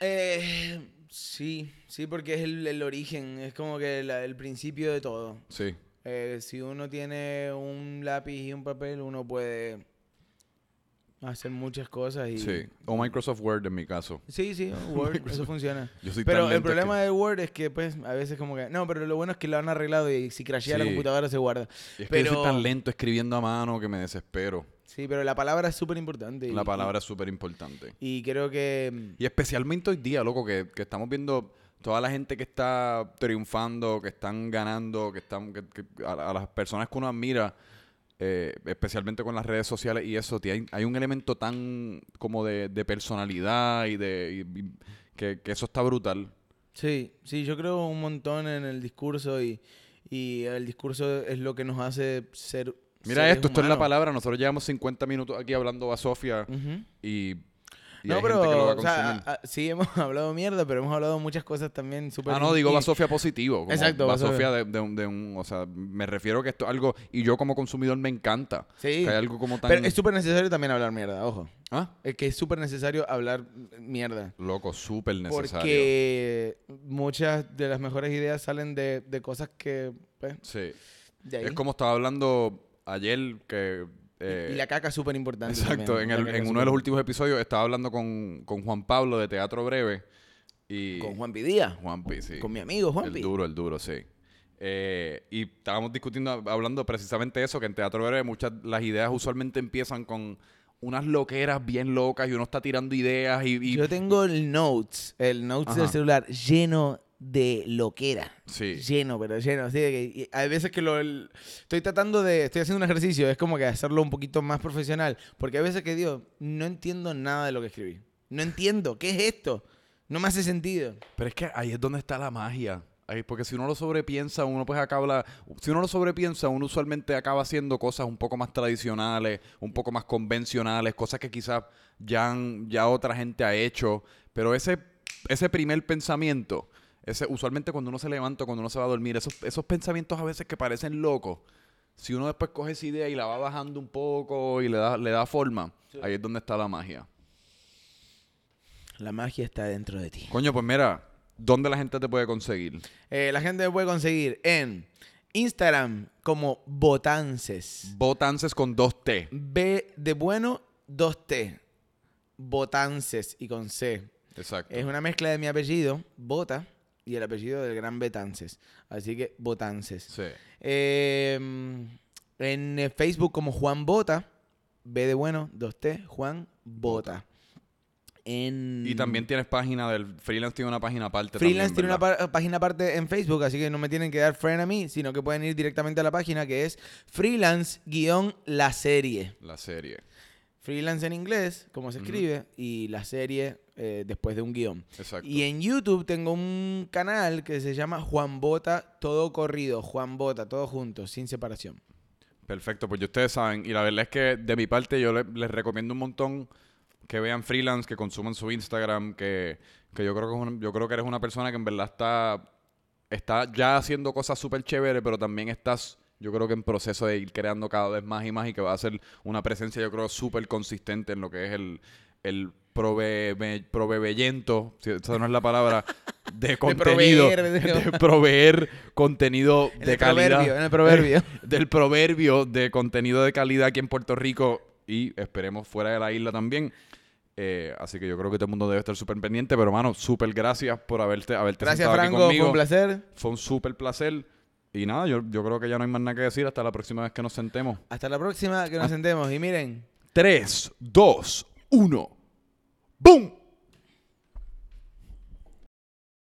Eh, sí, sí, porque es el, el origen, es como que la- el principio de todo. Sí. Eh, si uno tiene un lápiz y un papel, uno puede hacer muchas cosas y... Sí. O Microsoft Word en mi caso. Sí, sí, Word, eso funciona. Yo soy Pero el problema que- de Word es que, pues, a veces como que... No, pero lo bueno es que lo han arreglado y si crashea la computadora se guarda. es que pero- yo soy tan lento escribiendo a mano que me desespero. Sí, pero la palabra es súper importante. La palabra es súper importante. Y, creo que... Y especialmente hoy día, loco, que, que estamos viendo toda la gente que está triunfando, que están ganando, que están que- que- a, a las personas que uno admira, eh, especialmente con las redes sociales y eso, tie- hay, hay un elemento tan como de, de personalidad y de y- y que, que eso está brutal. Sí, sí, yo creo un montón en el discurso y, y el discurso es lo que nos hace ser... Mira esto, esto es la palabra. Nosotros llevamos 50 minutos aquí hablando a Sofía y, y No, hay pero, gente que lo va a o sea, consumir. a- a- sí hemos hablado mierda, pero hemos hablado muchas cosas también súper... Ah, no, digo Basofia positivo. Como Exacto, Basofia Basofia. de, de un, de un- O sea, me refiero que esto es algo. Y yo como consumidor me encanta. Sí. Que hay algo como tan. Pero es súper necesario también hablar mierda, ojo. ¿Ah? Es que es súper necesario hablar mierda. Loco, súper necesario. Porque muchas de las mejores ideas salen de, de cosas que... Pues, Sí. de ahí. Es como estaba hablando ayer que. eh, y la caca es súper importante. exacto, también. en, el- en uno de los últimos episodios estaba hablando con, con Juan Pablo de Teatro Breve. Y Con Juan Pidía. Juanpi, sí. Con mi amigo El Juanpi. duro, el duro, sí. Eh, y estábamos discutiendo, hablando precisamente de eso, que en teatro breve muchas las ideas usualmente empiezan con unas loqueras bien locas y uno está tirando ideas y... y- Yo tengo el Notes, el Notes del celular lleno de loquera. Sí. Lleno, pero lleno. Así de que hay veces que lo el- estoy tratando de. Estoy haciendo un ejercicio, es como que hacerlo un poquito más profesional. Porque hay veces que digo, no entiendo nada de lo que escribí. No entiendo. ¿Qué es esto? No me hace sentido. Pero es que ahí es donde está la magia. Ahí, porque si uno lo sobrepiensa, uno pues acaba... Si uno lo sobrepiensa, uno usualmente acaba haciendo cosas un poco más tradicionales, un poco más convencionales, cosas que quizás ya, han- ya otra gente ha hecho. Pero ese, ese primer pensamiento, ese, usualmente cuando uno se levanta, cuando uno se va a dormir, esos, esos pensamientos a veces que parecen locos, si uno después coge esa idea y la va bajando un poco y le da, le da forma, ahí es donde está la magia. La magia está dentro de ti. Coño, pues mira, ¿dónde la gente te puede conseguir? Eh, la gente me puede conseguir en Instagram como Botances. Botances con dos T. B de bueno, 2T. Botances y con C. Exacto. Es una mezcla de mi apellido, Bota, y el apellido del gran Betances. Así que Botances. Sí. Eh, en eh, Facebook como Juan Bota, B de bueno, 2T, Juan Bota. En Y también tienes página del freelance tiene una página aparte. Freelance también, tiene una página aparte en Facebook, así que no me tienen que dar friend a mí, sino que pueden ir directamente a la página que es freelance-la serie. La serie. Freelance en inglés, como se escribe, y la serie eh, después de un guion. Exacto. Y en YouTube tengo un canal que se llama Juan Bota Todo Corrido. Juan Bota, todo junto, sin separación. Perfecto, pues ya ustedes saben. Y la verdad es que de mi parte yo le- les recomiendo un montón que vean freelance, que consuman su Instagram, que, que yo creo que es yo creo que eres una persona que en verdad está, está ya haciendo cosas súper chéveres, pero también estás, yo creo que en proceso de ir creando cada vez más y más y que va a ser una presencia, yo creo, súper consistente en lo que es el, el prove, proveyento, si esa no es la palabra, de contenido, proveer, de- proveer contenido En de el calidad proverbio, en el proverbio. del proverbio de contenido de calidad aquí en Puerto Rico y esperemos fuera de la isla también. Eh, así que yo creo que todo el mundo debe estar súper pendiente, pero hermano, súper gracias por haberte, haberte Gracias, sentado aquí Franco, fue conmigo. un placer. Fue un súper placer. Y nada, yo, yo creo que ya no hay más nada que decir hasta la próxima vez que nos sentemos. Hasta la próxima, que nos sentemos. Y miren, 3, 2, 1. ¡Boom!